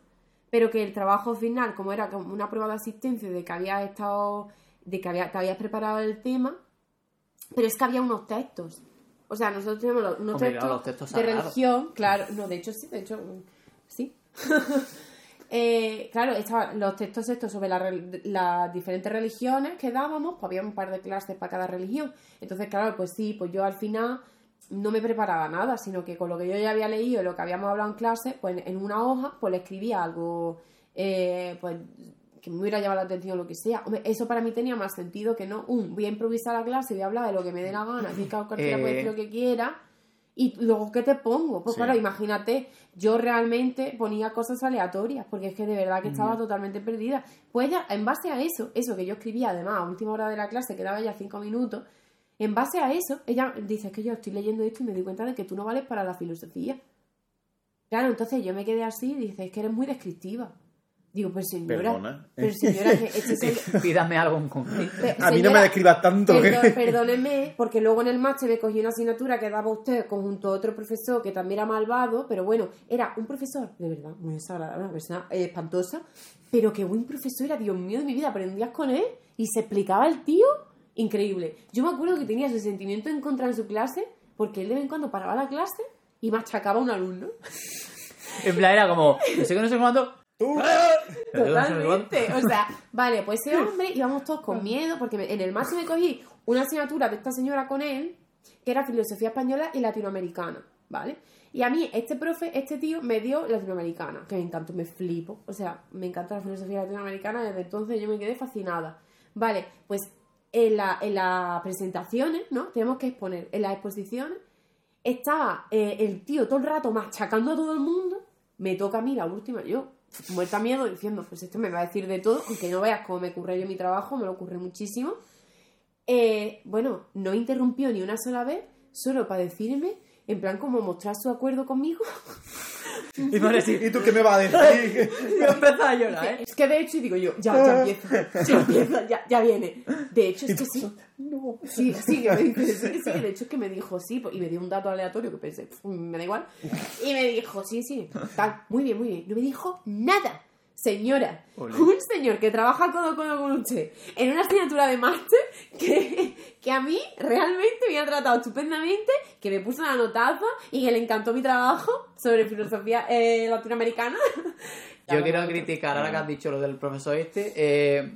pero que el trabajo final, como era como una prueba de asistencia de que habías estado, de que había, te habías preparado el tema, pero es que había unos textos. O sea, nosotros tenemos los- unos Hombre, textos, claro, los textos de religión, claro, no, de hecho sí, de hecho sí. Eh, claro, estaban los textos estos sobre la las diferentes religiones que dábamos, pues había un par de clases para cada religión. Entonces, claro, pues sí, pues yo al final no me preparaba nada, sino que con lo que yo ya había leído, lo que habíamos hablado en clase, pues en una hoja, pues le escribía algo, eh, pues que me hubiera llamado la atención o lo que sea. Hombre, eso para mí tenía más sentido que no, un, voy a improvisar la clase, voy a hablar de lo que me dé la gana, así que cada cualquiera puede decir Eh. lo que quiera. Y luego, ¿qué te pongo? Pues Sí. claro, imagínate, yo realmente ponía cosas aleatorias, porque es que de verdad que estaba totalmente perdida. Pues ella, en base a eso, eso que yo escribía además a última hora de la clase, quedaba ya cinco minutos, en base a eso, ella dice, es que yo estoy leyendo esto y me doy cuenta de que tú no vales para la filosofía. Claro, entonces yo me quedé así y dice, es que eres muy descriptiva. Digo, pues señora, Perdona. pero señora, que este es el- Pídame algo en concreto. A mí no me describas tanto. Perdón- perdóneme, porque luego en el máster me cogí una asignatura que daba usted conjunto a otro profesor que también era malvado, pero bueno, era un profesor, de verdad, muy desagradable, una persona eh, espantosa, pero qué buen profesor era, Dios mío de mi vida, aprendías con él y se explicaba el tío, increíble. Yo me acuerdo que tenía ese sentimiento en contra en su clase, porque él de vez en cuando paraba la clase y machacaba a un alumno. En plan, era como, no sé qué, no sé cuánto. Cuánto. Totalmente. O sea, vale, pues ese hombre íbamos todos con miedo, porque en el máximo me cogí una asignatura de esta señora con él, que era filosofía española y latinoamericana, ¿vale? Y a mí, este profe, este tío, me dio latinoamericana, que me encantó, me flipo. O sea, me encanta la filosofía latinoamericana, desde entonces yo me quedé fascinada. Vale, pues en, la, en las presentaciones, ¿no? Tenemos que exponer. En las exposiciones estaba eh, el tío todo el rato machacando a todo el mundo. Me toca a mí la última, yo, muerta miedo, diciendo, pues esto me va a decir de todo, aunque no veas cómo me ocurre yo mi trabajo, me lo ocurre muchísimo. Eh, bueno, no interrumpió ni una sola vez, solo para decirme, en plan como mostrar su acuerdo conmigo. Y me sí, ¿Y tú qué me vas a decir? yo empecé a llorar, ¿eh? Es que de hecho, y digo yo, ya, ya empieza, ya empieza, ya, ya viene. De hecho, es que sí. No. Sí, sí, que me sí, sí, de hecho es que me dijo sí, y me dio un dato aleatorio que pensé, "Pf, me da igual. Y me dijo, sí, sí, tal, muy bien, muy bien. No me dijo nada. Señora, un señor que trabaja codo a codo con usted en una asignatura de máster que, que a mí realmente me ha tratado estupendamente, que me puso una notaza y que le encantó mi trabajo sobre filosofía eh, latinoamericana. Yo quiero criticar, ahora que has dicho lo del profesor este, eh,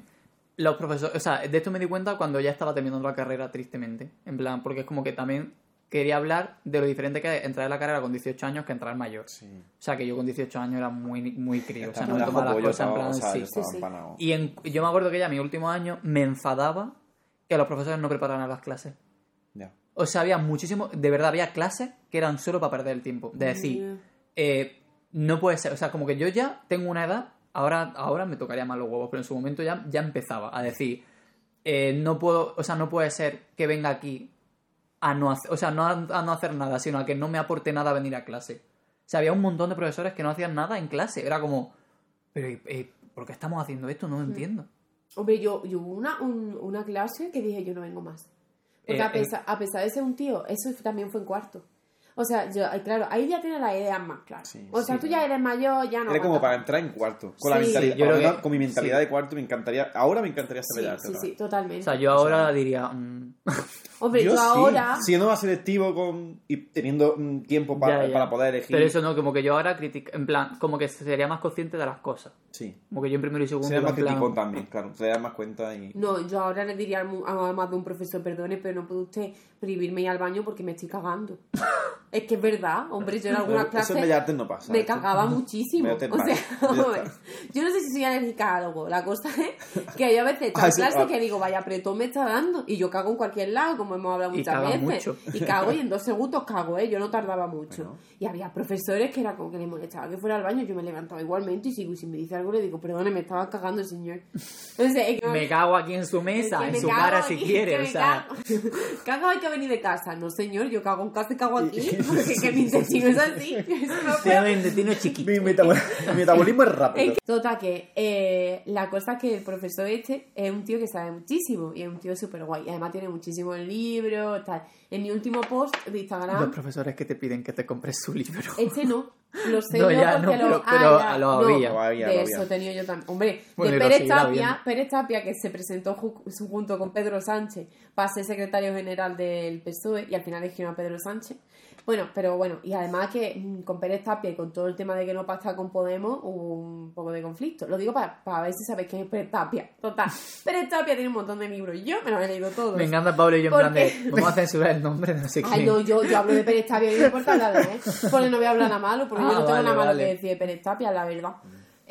los profesores, o sea, de esto me di cuenta cuando ya estaba terminando la carrera, tristemente. En plan, porque es como que también quería hablar de lo diferente que es entrar en la carrera con 18 años que entrar mayor. Sí. O sea, que yo con 18 años era muy, muy crío. O sea, no me tomaba las cosas en plan, o sea, sí. Y en- yo me acuerdo que ya en mi último año me enfadaba que los profesores no prepararan las clases. Ya. O sea, había muchísimo, de verdad, había clases que eran solo para perder el tiempo. De decir, eh, no puede ser, o sea, como que yo ya tengo una edad, ahora, ahora me tocaría más los huevos, pero en su momento ya, ya empezaba a decir, eh, no puedo, o sea, no puede ser que venga aquí a no hacer, o sea, no a, a no hacer nada, sino a que no me aporte nada venir a clase. O sea, había un montón de profesores que no hacían nada en clase, era como, pero eh, ¿por qué estamos haciendo esto? No lo entiendo. Hombre, yo, yo hubo una, un- una clase que dije yo no vengo más. Porque Eh, a, pesar, a pesar de ser un tío, eso también fue en cuarto. O sea, yo, claro, ahí ya tienes las ideas más claras. Sí, o sea, sí. tú ya eres mayor, ya no. Era como para entrar en cuarto. Con, la Sí. mentalidad, Sí, yo creo que- con mi mentalidad sí. de cuarto me encantaría. Ahora me encantaría saber sí, sí, totalmente. O sea, yo ahora diría, mm, Hombre, yo, ahora. siendo más selectivo con, y teniendo tiempo pa- Ya, ya. para poder elegir. Pero eso no, como que yo ahora critico, en plan, como que sería más consciente de las cosas. Sí. Como que yo en primero y segundo. Sería más plan- también, claro. Te das más cuenta y. No, yo ahora le diría a más de un profesor, perdone, pero no puede usted prohibirme ir al baño porque me estoy cagando. Es que es verdad, hombre, yo en algunas Pero Eso clases en Bellas no pasa. me esto. cagaba muchísimo. O sea, vale, ya vamos a ver. yo no sé si soy alérgica a algo. La cosa es que yo a veces estoy Ah, en sí, clase ah. que digo, vaya apretón me está dando. Y yo cago en cualquier lado, como hemos hablado Y muchas veces. mucho. Y cago y en dos segundos cago, ¿eh? Yo no tardaba mucho. Bueno. Y había profesores que era como que les molestaba que fuera al baño. Yo me levantaba igualmente y sigo. Y si me dice algo, le digo, perdone, me estaba cagando el señor. Entonces, es que- Me cago aquí en su es mesa, que en me su cara aquí, si quiere, que o sea. Cago, cago hay que venir de casa. No, señor, yo cago en casa y cago aquí. Porque que mi intestino es así. No Tiene un intestino chiquito. Mi, metabol- mi metabolismo es rápido. Es que- Total, que eh, la cosa es que el profesor este es un tío que sabe muchísimo y es un tío súper guay. Y además tiene muchísimos libros, tal. En mi último post de Los Instagram, profesores que te piden que te compres su libro. este no. Lo sé No, ya, porque no, lo, pero- pero ya, lo no, había. Lo había, de lo eso había. tenido yo también. Hombre, Bueno, de Pérez Tapia. Pérez Tapia, que se presentó ju- junto con Pedro Sánchez para ser secretario general del PSOE y al final eligieron a Pedro Sánchez. Bueno, pero bueno, y además que mm, con Pérez Tapia y con todo el tema de que no pacta con Podemos hubo un poco de conflicto. Lo digo para, para ver si sabéis quién es Pérez Tapia. Total, Pérez Tapia tiene un montón de libros. Yo me los he leído todos. Me encanta Pablo y yo en plan de. Porque- Vamos a censurar el nombre de no sé Ay, quién. no, yo, yo hablo de Pérez Tapia, no importa hablar de él, porque no voy a hablar nada malo, porque yo Ah, no tengo vale, nada malo vale. que decir de Pérez Tapia, la verdad.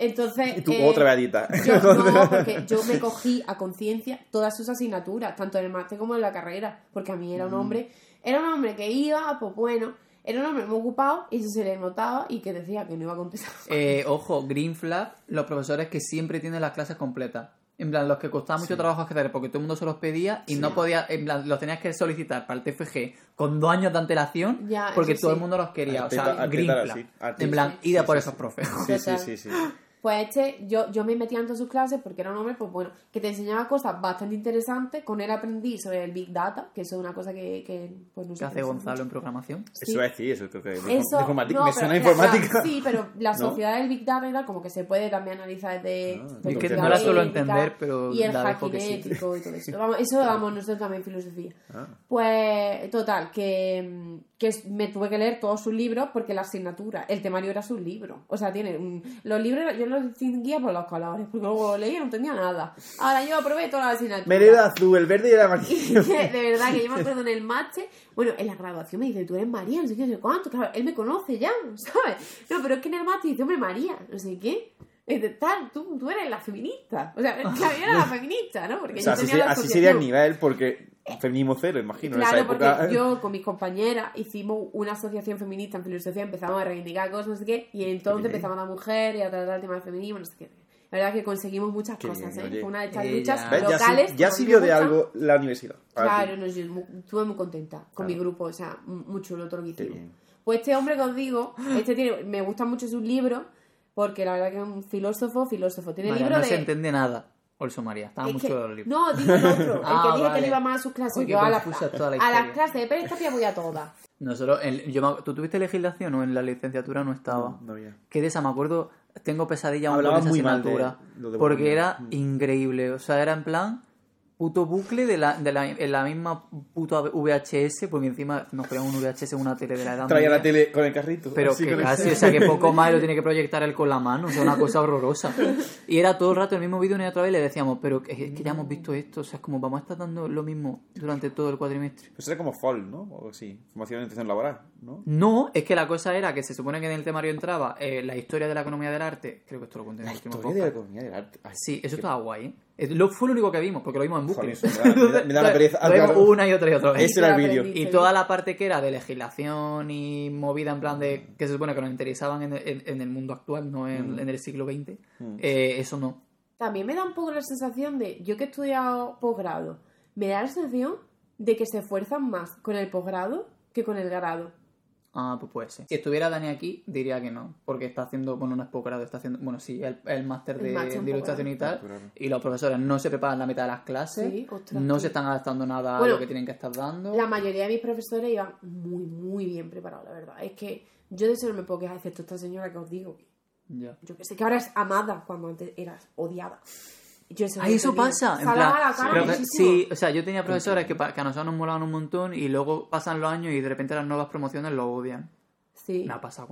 Entonces, Y tú, eh, otra vedita. yo, no, porque yo me cogí a conciencia todas sus asignaturas, tanto en el máster como en la carrera, porque a mí era un hombre, era un hombre que iba, pues bueno, era un hombre muy ocupado y eso se le notaba y que decía que no iba a contestar. Eh, ojo, Green Flag, los profesores que siempre tienen las clases completas. En plan, los que costaba mucho trabajo hacer porque todo el mundo se los pedía y no podía, en plan, los tenías que solicitar para el TFG con dos años de antelación Ya, porque todo sí. el mundo los quería. o sea, Arteta- Green Arteta, Flag. sí. Arteta, En plan, sí, ida sí, por sí, esos sí. profes. Sí, sí, sí, sí. Pues este, yo, yo me metía en todas sus clases porque era un hombre, pues bueno, que te enseñaba cosas bastante interesantes. Con él aprendí sobre el Big Data, que eso es una cosa que, que pues no sé. ¿Qué hace Gonzalo en programación? Sí. Eso es decir, eso creo que es Eso, informática. no, me pero suena la- informática. la- sí, pero la ¿No? sociedad del Big Data y tal, como que se puede también analizar desde. Ah, es que no la suelo entender, pero Y el la dejo que sí. hackinético y todo eso. Vamos, eso damos nosotros también filosofía. Ah. Pues, total, que, que me tuve que leer todos sus libros porque la asignatura, el temario era sus libros. O sea, tiene. un- los libros yo los distinguía por los colores, porque luego lo leía y no entendía nada. Ahora yo aprobé todas las asignaturas. Me dio el azul, el verde y el amarillo. de verdad que yo me acuerdo en el máster, bueno, en la graduación me dice, tú eres María, no sé qué, no sé cuánto, claro, él me conoce ya, ¿sabes? No, pero es que en el máster dice, hombre, María, no sé qué. Tal, tú, tú eres la feminista. O sea, yo era la feminista, ¿no? Porque O sea, yo así, tenía la así sería el nivel, porque feminismo cero, imagino, en Claro, esa época. porque yo con mis compañeras hicimos una asociación feminista en filosofía, empezamos a reivindicar cosas, no sé qué, y entonces empezamos a la mujer y a tratar el tema del feminismo, no sé qué. La verdad es que conseguimos muchas Qué cosas, bien, ¿eh? Fue una de estas luchas locales. ya sirvió de algo la universidad. Claro, no, yo mu- estuve muy contenta con mi grupo, o sea, m- muy chulo todo lo que hicimos. Pues este hombre que os digo, este tiene, me gustan mucho sus libros, porque la verdad que es un filósofo, filósofo. Tiene María, libros no de... se entiende nada. Olso María, estaba Es mucho que- de los libros. No, digo el otro, el Ah, que dije que vale. le iba más a sus clases. Yo a, la- la a las clases de Pérez Tapia voy a todas. Nosotros, en- yo me- ¿tú tuviste legislación o en la licenciatura no estaba? No, no había. Que de esa me acuerdo, tengo pesadilla aún con Hablaban esa muy mal de- asignatura. de porque era Mm. increíble. O sea, era en plan puto bucle de la, de la, en la misma puta VHS, porque encima nos ponían un VHS en una tele de la edad Traía la tele con el carrito. Pero que casi, o sea, que poco más lo tiene que proyectar él con la mano, o sea, una cosa horrorosa. Y era todo el rato el mismo vídeo una y otra vez y le decíamos, pero es que ya hemos visto esto, o sea, es como vamos a estar dando lo mismo durante todo el cuatrimestre. Pues era como FOL, ¿no? O sí. Formación en intención laboral, ¿no? No, es que la cosa era que se supone que en el temario entraba eh, la historia de la economía del arte, creo que esto lo conté en La el último historia de la economía del arte. Ay, Sí, eso qué- estaba guay, ¿eh? Lo, fue lo único que vimos, porque lo vimos en bucle. Joder, me da- la pereza. Lo vimos Claro. una y otra y otra vez. Ese era el vídeo. Y toda la parte que era de legislación y movida en plan de que se supone que nos interesaban en el, en- en el mundo actual, no en, Mm. en el siglo XX, Mm. eh, eso no. También me da un poco la sensación de, yo que he estudiado posgrado, me da la sensación de que se esfuerzan más con el posgrado que con el grado. Ah, pues puede ser. Si estuviera Dani aquí, diría que no, porque está haciendo, bueno, no es posgrado, está haciendo, bueno, sí, el, el máster de, ilustración y tal, y los profesores no se preparan la mitad de las clases, Sí, ostras, no se están adaptando nada a lo que tienen que estar dando. La mayoría de mis profesores iban muy, muy bien preparados, la verdad. Es que yo de eso no me puedo quejar, excepto esta señora que os digo. Ya. Yo que sé que ahora es amada cuando antes eras odiada. Yo eso lo eso pasa. En plan, la cara pero que- muchísimo. sí, o sea, yo tenía profesores que, pa- que a nosotros nos molaban un montón y luego pasan los años y de repente las nuevas promociones lo odian. Sí. Me ha pasado.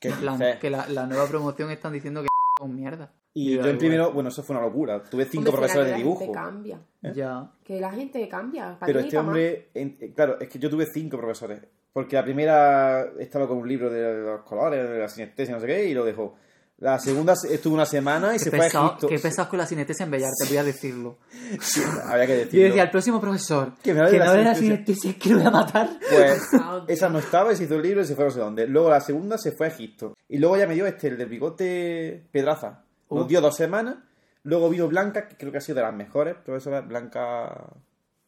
¿Qué plan, que la, la nueva promoción están diciendo que un mierda. Y yo en primero, bueno, eso fue una locura. Tuve cinco Hombre, será profesores que de la dibujo. gente cambia. Ya. Que la gente cambia. ¿para Pero este para hombre, en- eh, claro, es que yo tuve cinco profesores. Porque la primera estaba con un libro de los colores, de la sinestesia, no sé qué, y lo dejó. La segunda se- estuvo una semana y Qué se fue a Egipto. qué pesado con la sinestesia en Bellar, te voy a decirlo. Sí, había que Yo decirlo. decía al próximo profesor Que me hable de la no de la es que lo voy a matar. Pues esa no estaba y se hizo el libro y se fue a no sé dónde. Luego la segunda se fue a Egipto. Y luego ya me dio este, el del bigote Pedraza. Nos Uh. dio dos semanas. Luego vino Blanca, que creo que ha sido de las mejores profesoras, Blanca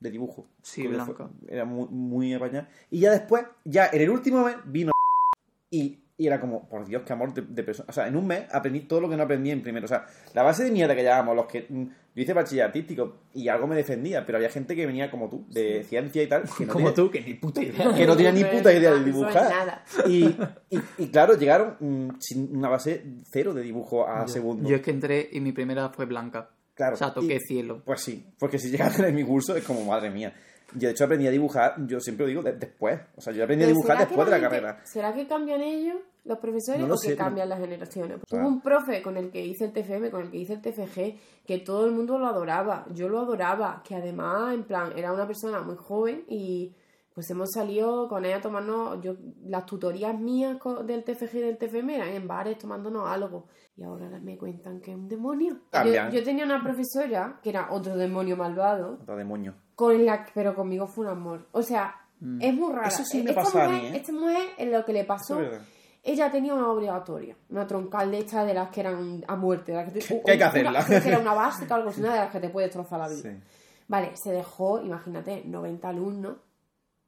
de dibujo. Sí, que Blanca. fue- era muy, muy apañada. Y ya después, ya en el último mes, vino y, y era como, por Dios, qué amor de, de persona. O sea, en un mes aprendí todo lo que no aprendí en primero. O sea, la base de mierda que llevábamos, los que. mm, Yo hice bachiller artístico y algo me defendía, pero había gente que venía como tú, de ciencia y tal, que no Como tenía- tú, que ni puta idea. que no tenía ni puta idea de dibujar. nada. Y, y, y claro, llegaron mm, sin una base cero de dibujo a segundo. Yo es que entré y mi primera fue blanca. Claro. O sea, toqué y- cielo. Pues sí, porque si llegaste en mi curso es como, madre mía. Yo de hecho aprendí a dibujar, yo siempre lo digo, de- después. O sea, yo aprendí a dibujar ¿será que después de la carrera. ¿Será que cambian ellos, los profesores, No lo o que cambian las generaciones? Hubo un profe con el que hice el TFM, con el que hice el TFG, que todo el mundo lo adoraba. Yo lo adoraba, que además, en plan, era una persona muy joven y pues hemos salido con ella a tomarnos, yo, las tutorías mías del TFG y del TFM eran en bares tomándonos algo. Y ahora me cuentan que es un demonio. Yo, yo tenía una profesora, que era otro demonio malvado, Otra demonio. Con la pero conmigo fue un amor. O sea, es muy rara. Mm. Eso sí me esta pasa a mujer, mí, ¿eh? Esta mujer, en lo que le pasó, ella tenía una obligatoria, una troncal de estas de las que eran a muerte. de las que, te- Que hay que una- hacerla. que era una básica o algo así, una de las que te puede destrozar la vida. Sí. Vale, se dejó, imagínate, 90 alumnos.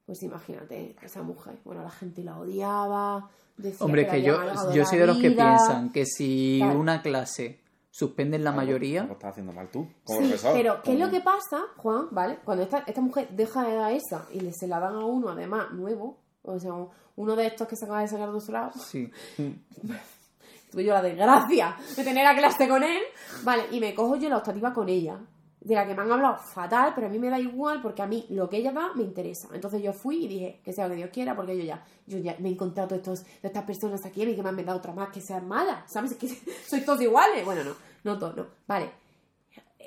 Pues imagínate, esa mujer. Bueno, la gente la odiaba. Decía Hombre, que, que yo, yo soy de los que piensan que si una clase suspenden la mayoría, Lo estás haciendo mal tú, como Sí, profesor. pero ¿qué es lo que pasa, Juan? ¿Vale? Cuando esta, esta mujer deja de dar esa y le, se la dan a uno, además, nuevo, o sea, un- uno de estos que se acaba de sacar de otro lado, sí. tuve yo la desgracia de tener la clase con él, ¿vale? Y me cojo yo la optativa con ella, de la que me han hablado fatal, pero a mí me da igual porque a mí lo que ella da me interesa. Entonces yo fui y dije, que sea lo que Dios quiera, porque yo ya, yo ya me he encontrado todas estas personas aquí y que me han dado otra más que sean malas, ¿sabes? Que sois todos iguales. Bueno, no, no todos, no. Vale.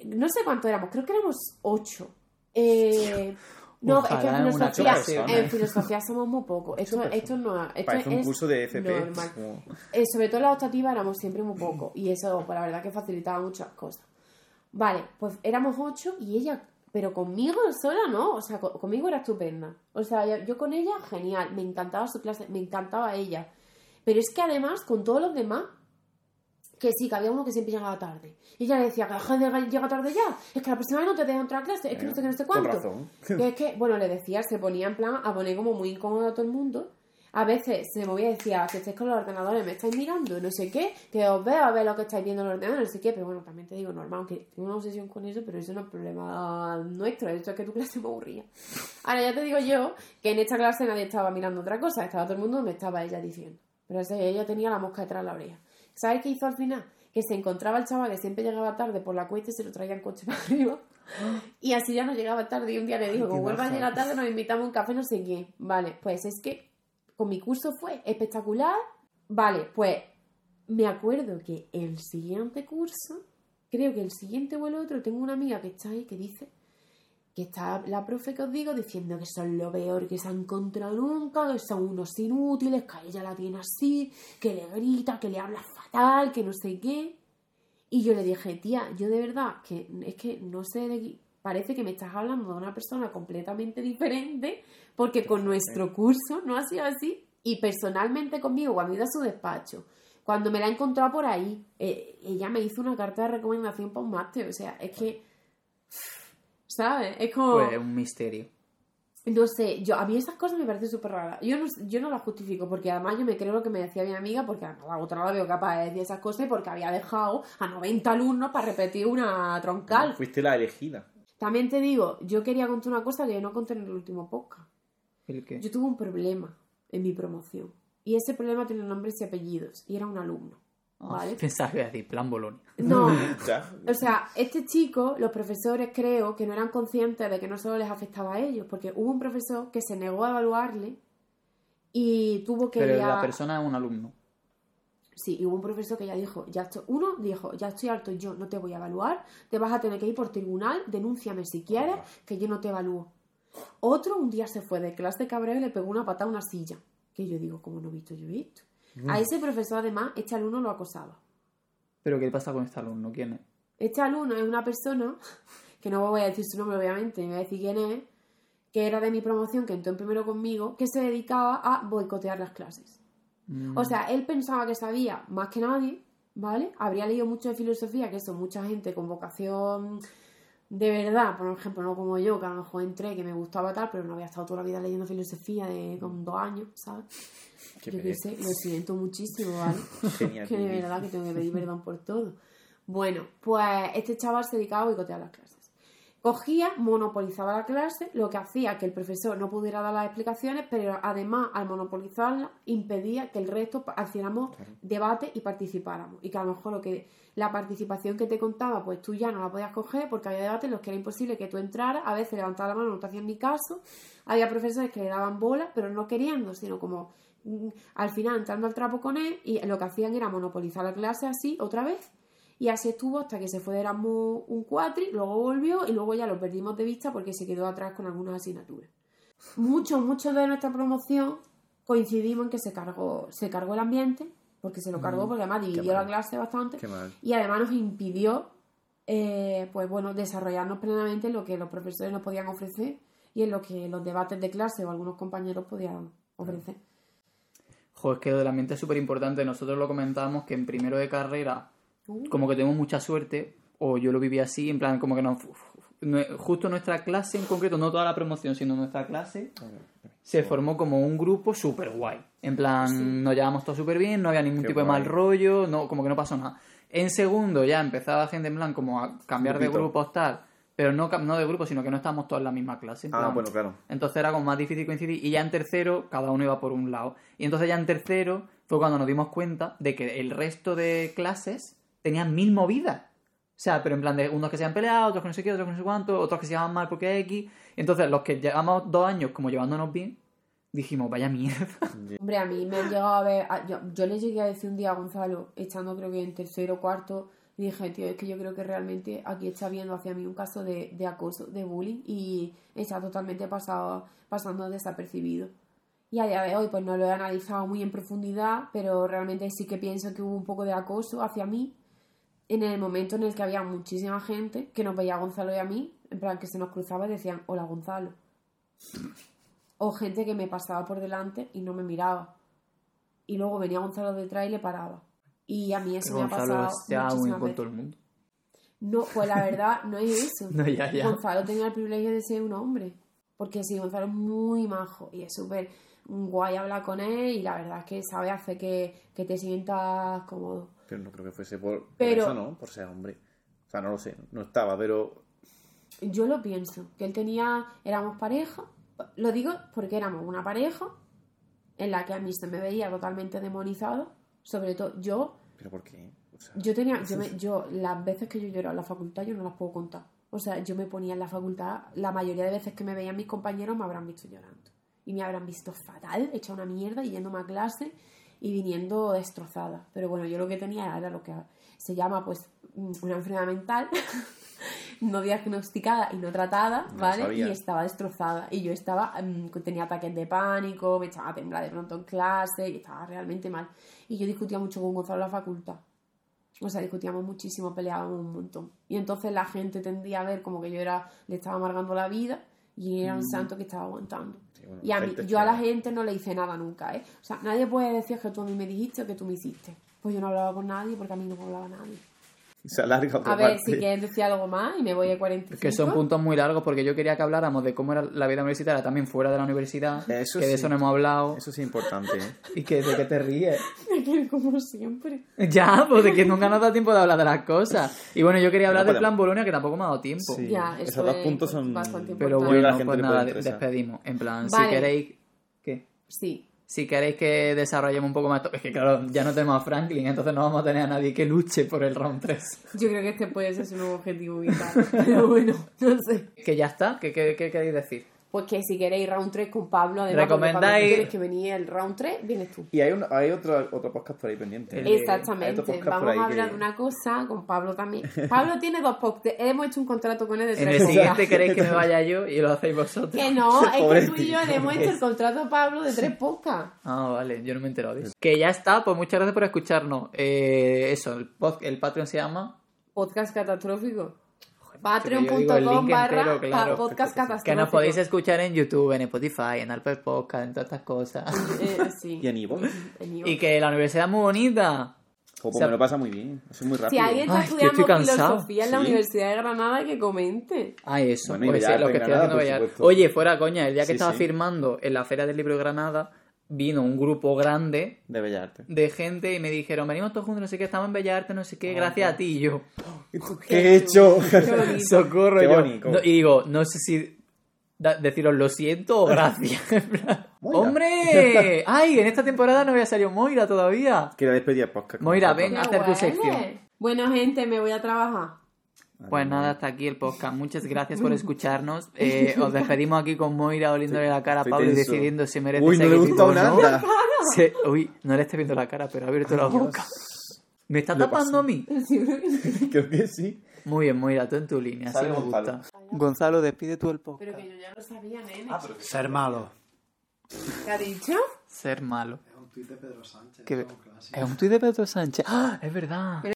No sé cuánto éramos, creo que éramos ocho. Eh, no, Ojalá es que en una filosofía, somos muy pocos. Esto, esto no esto Parece un es curso de FP. normal. Eh, sobre todo en la optativa éramos siempre muy pocos y eso, pues la verdad que facilitaba muchas cosas. Vale, pues éramos ocho y ella, pero conmigo sola no, o sea, co- conmigo era estupenda. O sea, yo, yo con ella, genial, me encantaba su clase, me encantaba ella. Pero es que además, con todos los demás, que sí, que había uno que siempre llegaba tarde. Y ella le decía, que llegar tarde ya, es que la próxima vez no te deja entrar a clase, es que no sé qué, no sé Con cuánto. razón. Que es que, bueno, le decía, se ponía en plan a poner como muy incómodo a todo el mundo. A veces se movía y decía, que estáis con los ordenadores, me estáis mirando, no sé qué, que os veo a ver lo que estáis viendo en los ordenadores, no sé qué, pero bueno, también te digo, normal, aunque tengo una obsesión con eso, pero eso no es problema nuestro, eso es que tu clase me aburría. Ahora ya te digo yo que en esta clase nadie estaba mirando otra cosa, estaba todo el mundo donde estaba ella diciendo. Pero ella tenía la mosca detrás de la oreja. ¿Sabes qué hizo al final? Que se encontraba el chaval que siempre llegaba tarde por la cuesta y se lo traía en coche para arriba. Y así ya no llegaba tarde. Y un día le dijo, como qué vuelva a llegar tarde, nos invitamos a un café, no sé quién. Vale, pues es que con mi curso fue espectacular. Vale, pues me acuerdo que el siguiente curso, creo que el siguiente o el otro, tengo una amiga que está ahí que dice que está la profe que os digo diciendo que son lo peor que se ha encontrado nunca, que son unos inútiles, que ella la tiene así, que le grita, que le habla fatal, que no sé qué. Y yo le dije, tía, yo de verdad que es que no sé de parece que me estás hablando de una persona completamente diferente, porque con nuestro curso no ha sido así. Y personalmente conmigo, cuando he ido a su despacho, cuando me la he encontrado por ahí, eh, ella me hizo una carta de recomendación para un máster. O sea, es que. ¿Sabes? Es como. Pues un misterio. No sé, yo, a mí esas cosas me parecen súper raras. Yo no, yo no las justifico, porque además yo me creo lo que me decía mi amiga, porque a la otra la veo capaz de decir esas cosas, y porque había dejado a 90 alumnos para repetir una troncal. Fuiste la elegida. También te digo, yo quería contar una cosa que yo no conté en el último podcast. ¿El qué? Yo tuve un problema en mi promoción, y ese problema tiene nombres y apellidos, y era un alumno. Ah, ¿Vale? Pensaba que iba a decir plan Bolonia. No. O sea, este chico, los profesores creo que no eran conscientes de que no solo les afectaba a ellos, porque hubo un profesor que se negó a evaluarle y tuvo que Pero ya... la persona es un alumno. Sí, y hubo un profesor que ya dijo, ya estoy... uno dijo, ya estoy harto, yo no te voy a evaluar, te vas a tener que ir por tribunal, denúnciame si quieres, que yo no te evalúo. Otro un día se fue de clase de cabreo y le pegó una patada a una silla. Que yo digo, ¿cómo no he visto yo esto? A ese profesor, además, este alumno lo acosaba. ¿Pero qué pasa con este alumno? ¿Quién es? Este alumno es una persona, que no voy a decir su nombre obviamente, ni voy a decir quién es, que era de mi promoción, que entró en primero conmigo, que se dedicaba a boicotear las clases. Mm. O sea, él pensaba que sabía más que nadie, ¿vale? Habría leído mucho de filosofía, que eso, mucha gente con vocación de verdad, por ejemplo, no como yo, que a lo mejor entré, que me gustaba tal, pero no había estado toda la vida leyendo filosofía de, con dos años, ¿sabes? Qué yo qué sé, lo siento muchísimo, ¿vale? Genial. que de verdad que tengo que pedir perdón por todo. Bueno, pues este chaval se dedicaba a boicotear las clases. Cogía, monopolizaba la clase, lo que hacía que el profesor no pudiera dar las explicaciones, pero además, al monopolizarla, impedía que el resto hiciéramos debate y participáramos. Y que a lo mejor lo que la participación que te contaba, pues tú ya no la podías coger porque había debates en los que era imposible que tú entraras, a veces levantaba la mano, no te hacían ni caso, había profesores que le daban bola, pero no queriendo, sino como mm, al final entrando al trapo con él y lo que hacían era monopolizar la clase así otra vez y así estuvo hasta que se fue de Erasmus un cuatri, luego volvió y luego ya lo perdimos de vista porque se quedó atrás con algunas asignaturas. Muchos, muchos de nuestra promoción coincidimos en que se cargó, se cargó el ambiente, porque se lo cargó, porque además dividió la clase bastante, y además nos impidió eh, pues bueno, desarrollarnos plenamente en lo que los profesores nos podían ofrecer y en lo que los debates de clase o algunos compañeros podían ofrecer. Joder, es que lo del ambiente es súper importante. Nosotros lo comentábamos que en primero de carrera. Como que tenemos mucha suerte, o yo lo viví así, en plan, como que nue- justo nuestra clase en concreto, no toda la promoción, sino nuestra clase, se formó como un grupo súper guay. En plan, nos llevamos todos súper bien, no había ningún Qué tipo de mal rollo, no, como que no pasó nada. En segundo ya empezaba gente en plan como a cambiar de grupos tal, pero no, no de grupo, sino que no estábamos todos en la misma clase. en Ah, bueno, claro. entonces era como más difícil coincidir. Y ya en tercero, cada uno iba por un lado. Y entonces ya en tercero fue cuando nos dimos cuenta de que el resto de clases tenían mil movidas. O sea, pero en plan de unos que se han peleado, otros que no sé qué, otros que no sé cuánto, otros que se llaman mal porque X. Y entonces los que llevamos dos años como llevándonos bien, dijimos, vaya mierda. Hombre, a mí me han llegado a ver. a- yo, yo le llegué a decir un día a Gonzalo, estando creo que en tercero o cuarto, y dije, tío, es que yo creo que realmente aquí está viendo hacia mí un caso de, de acoso, de bullying, y está totalmente pasado, pasando desapercibido. Y a día de hoy, pues no lo he analizado muy en profundidad, pero realmente sí que pienso que hubo un poco de acoso hacia mí en el momento en el que había muchísima gente que nos veía a Gonzalo y a mí, en plan que se nos cruzaba y decían, hola Gonzalo. O gente que me pasaba por delante y no me miraba. Y luego venía Gonzalo detrás y le paraba. Y a mí eso me ha pasado muchísimas con veces. todo el mundo. No, pues la verdad, no es eso. No, ya, ya. Gonzalo tenía el privilegio de ser un hombre. Porque sí, Gonzalo es muy majo y es súper guay hablar con él y la verdad es que sabe hacer que, que te sientas cómodo. Pero no creo que fuese por, por Pero- eso, ¿no? Por ser hombre. O sea, no lo sé. No estaba, pero... Yo lo pienso, que él tenía, éramos pareja, lo digo porque éramos una pareja en la que a mí se me veía totalmente demonizado, sobre todo yo, ¿Pero por qué? O sea, yo tenía, yo, me- yo las veces que yo lloraba en la facultad yo no las puedo contar, o sea, yo me ponía en la facultad, la mayoría de veces que me veían mis compañeros me habrán visto llorando y me habrán visto fatal, hecha una mierda yéndome a clase y viniendo destrozada, pero bueno, yo lo que tenía era lo que se llama pues una enfermedad mental no diagnosticada y no tratada, No ¿vale? sabía. Y estaba destrozada. Y yo estaba, mm, tenía ataques de pánico, me echaba a temblar de pronto en clase, y estaba realmente mal. Y yo discutía mucho con Gonzalo en la facultad. O sea, discutíamos muchísimo, peleábamos un montón. Y entonces la gente tendía a ver como que yo era, le estaba amargando la vida y era un santo que estaba aguantando. Bueno, Y a mí, yo a la gente no le hice nada nunca, ¿eh? O sea, nadie puede decir que tú a mí me dijiste o que tú me hiciste. Pues yo no hablaba con nadie porque a mí no me hablaba nadie. Se alarga otra A ver, parte. si quieres decir algo más y me voy a 45. Que son puntos muy largos porque yo quería que habláramos de cómo era la vida universitaria también fuera de la universidad. Eso que de eso no hemos hablado. Eso sí es importante, ¿eh? Y que de qué te ríes. Como siempre. Ya, pues de que nunca nos da tiempo de hablar de las cosas. Y bueno, yo quería hablar No del plan Bolonia que tampoco me ha dado tiempo. Sí. Ya, Esos eso dos es puntos son... bastante Pero importante. Yo creo que a la bueno, gente pues nada, despedimos. En plan, si queréis... ¿Qué? Sí. Si queréis que desarrollemos un poco más... Es que claro, ya no tenemos a Franklin, entonces no vamos a tener a nadie que luche por el round 3. Yo creo que este puede ser su nuevo objetivo vital. Pero bueno, no sé. Que ya está, ¿qué, qué, qué queréis decir? Pues que si queréis round 3 con Pablo, además, porque Pablo, Recomendáis- tienes que venir el round 3, vienes tú. Y hay, un, hay otro, otro podcast por ahí pendiente. El- Exactamente, vamos a hablar que- de una cosa con Pablo también. Pablo tiene dos podcasts, hemos hecho un contrato con él de En tres el podcasts. siguiente queréis que me vaya yo y lo hacéis vosotros. Que no, es que tú y yo le hemos hecho el contrato a Pablo de tres podcasts. Ah, vale, yo no me he enterado de eso. Que ya está, pues muchas gracias por escucharnos. Eh, eso, el, pod- el Patreon se llama. Podcast catastrófico. que yo digo el Patreon.com barra entero, claro. podcast catastrófico. Que nos podéis escuchar en YouTube, en Spotify, en Apple Podcast, en todas estas cosas. Eh, sí. Y en Ivo. Y que la universidad es muy bonita. Jo, pues O sea- me lo pasa muy bien. Eso es muy Si rápido. alguien está Ay, estudiando filosofía en la Sí. Universidad de Granada, que comente. Ah, eso. Bueno, pues sí, lo que estoy en haciendo. Oye, fuera coña, el día que Sí, estaba sí. firmando en la Feria del Libro de Granada, vino un grupo grande De Bellas Artes. de gente y me dijeron, venimos todos juntos, no sé qué, estamos en Bellas Artes, no sé Ah, qué, gracias a ti y yo. ¿Qué he hecho? Qué. Socorro, Qué yo. No, y digo, no sé si deciros lo siento o gracias. ¡Hombre! ¡Ay! En esta temporada no había salido Moira todavía. Quiero despedir el podcast. Moira, ven. Qué hacer tu sección. Bueno, gente, me voy a trabajar. Pues nada, hasta aquí el podcast. Muchas gracias por escucharnos. Eh, os despedimos aquí con Moira oliéndole la cara a Pablo y decidiendo si merece Uy, no le gusta no. nada. Se- Uy, no le estoy viendo la cara, pero ha abierto la boca. ¿Me está Le tapando a mí? Creo que sí. Muy bien, Moira, tú en tu línea. Así me Gonzalo. gusta. Gonzalo, despide tú el podcast. Pero que yo ya lo sabía, nene. Ser malo. ¿Qué ha dicho? Ser malo. Es un tuit de Pedro Sánchez. Que- es un clásico. Es un tuit de Pedro Sánchez. ¡Ah! Es verdad.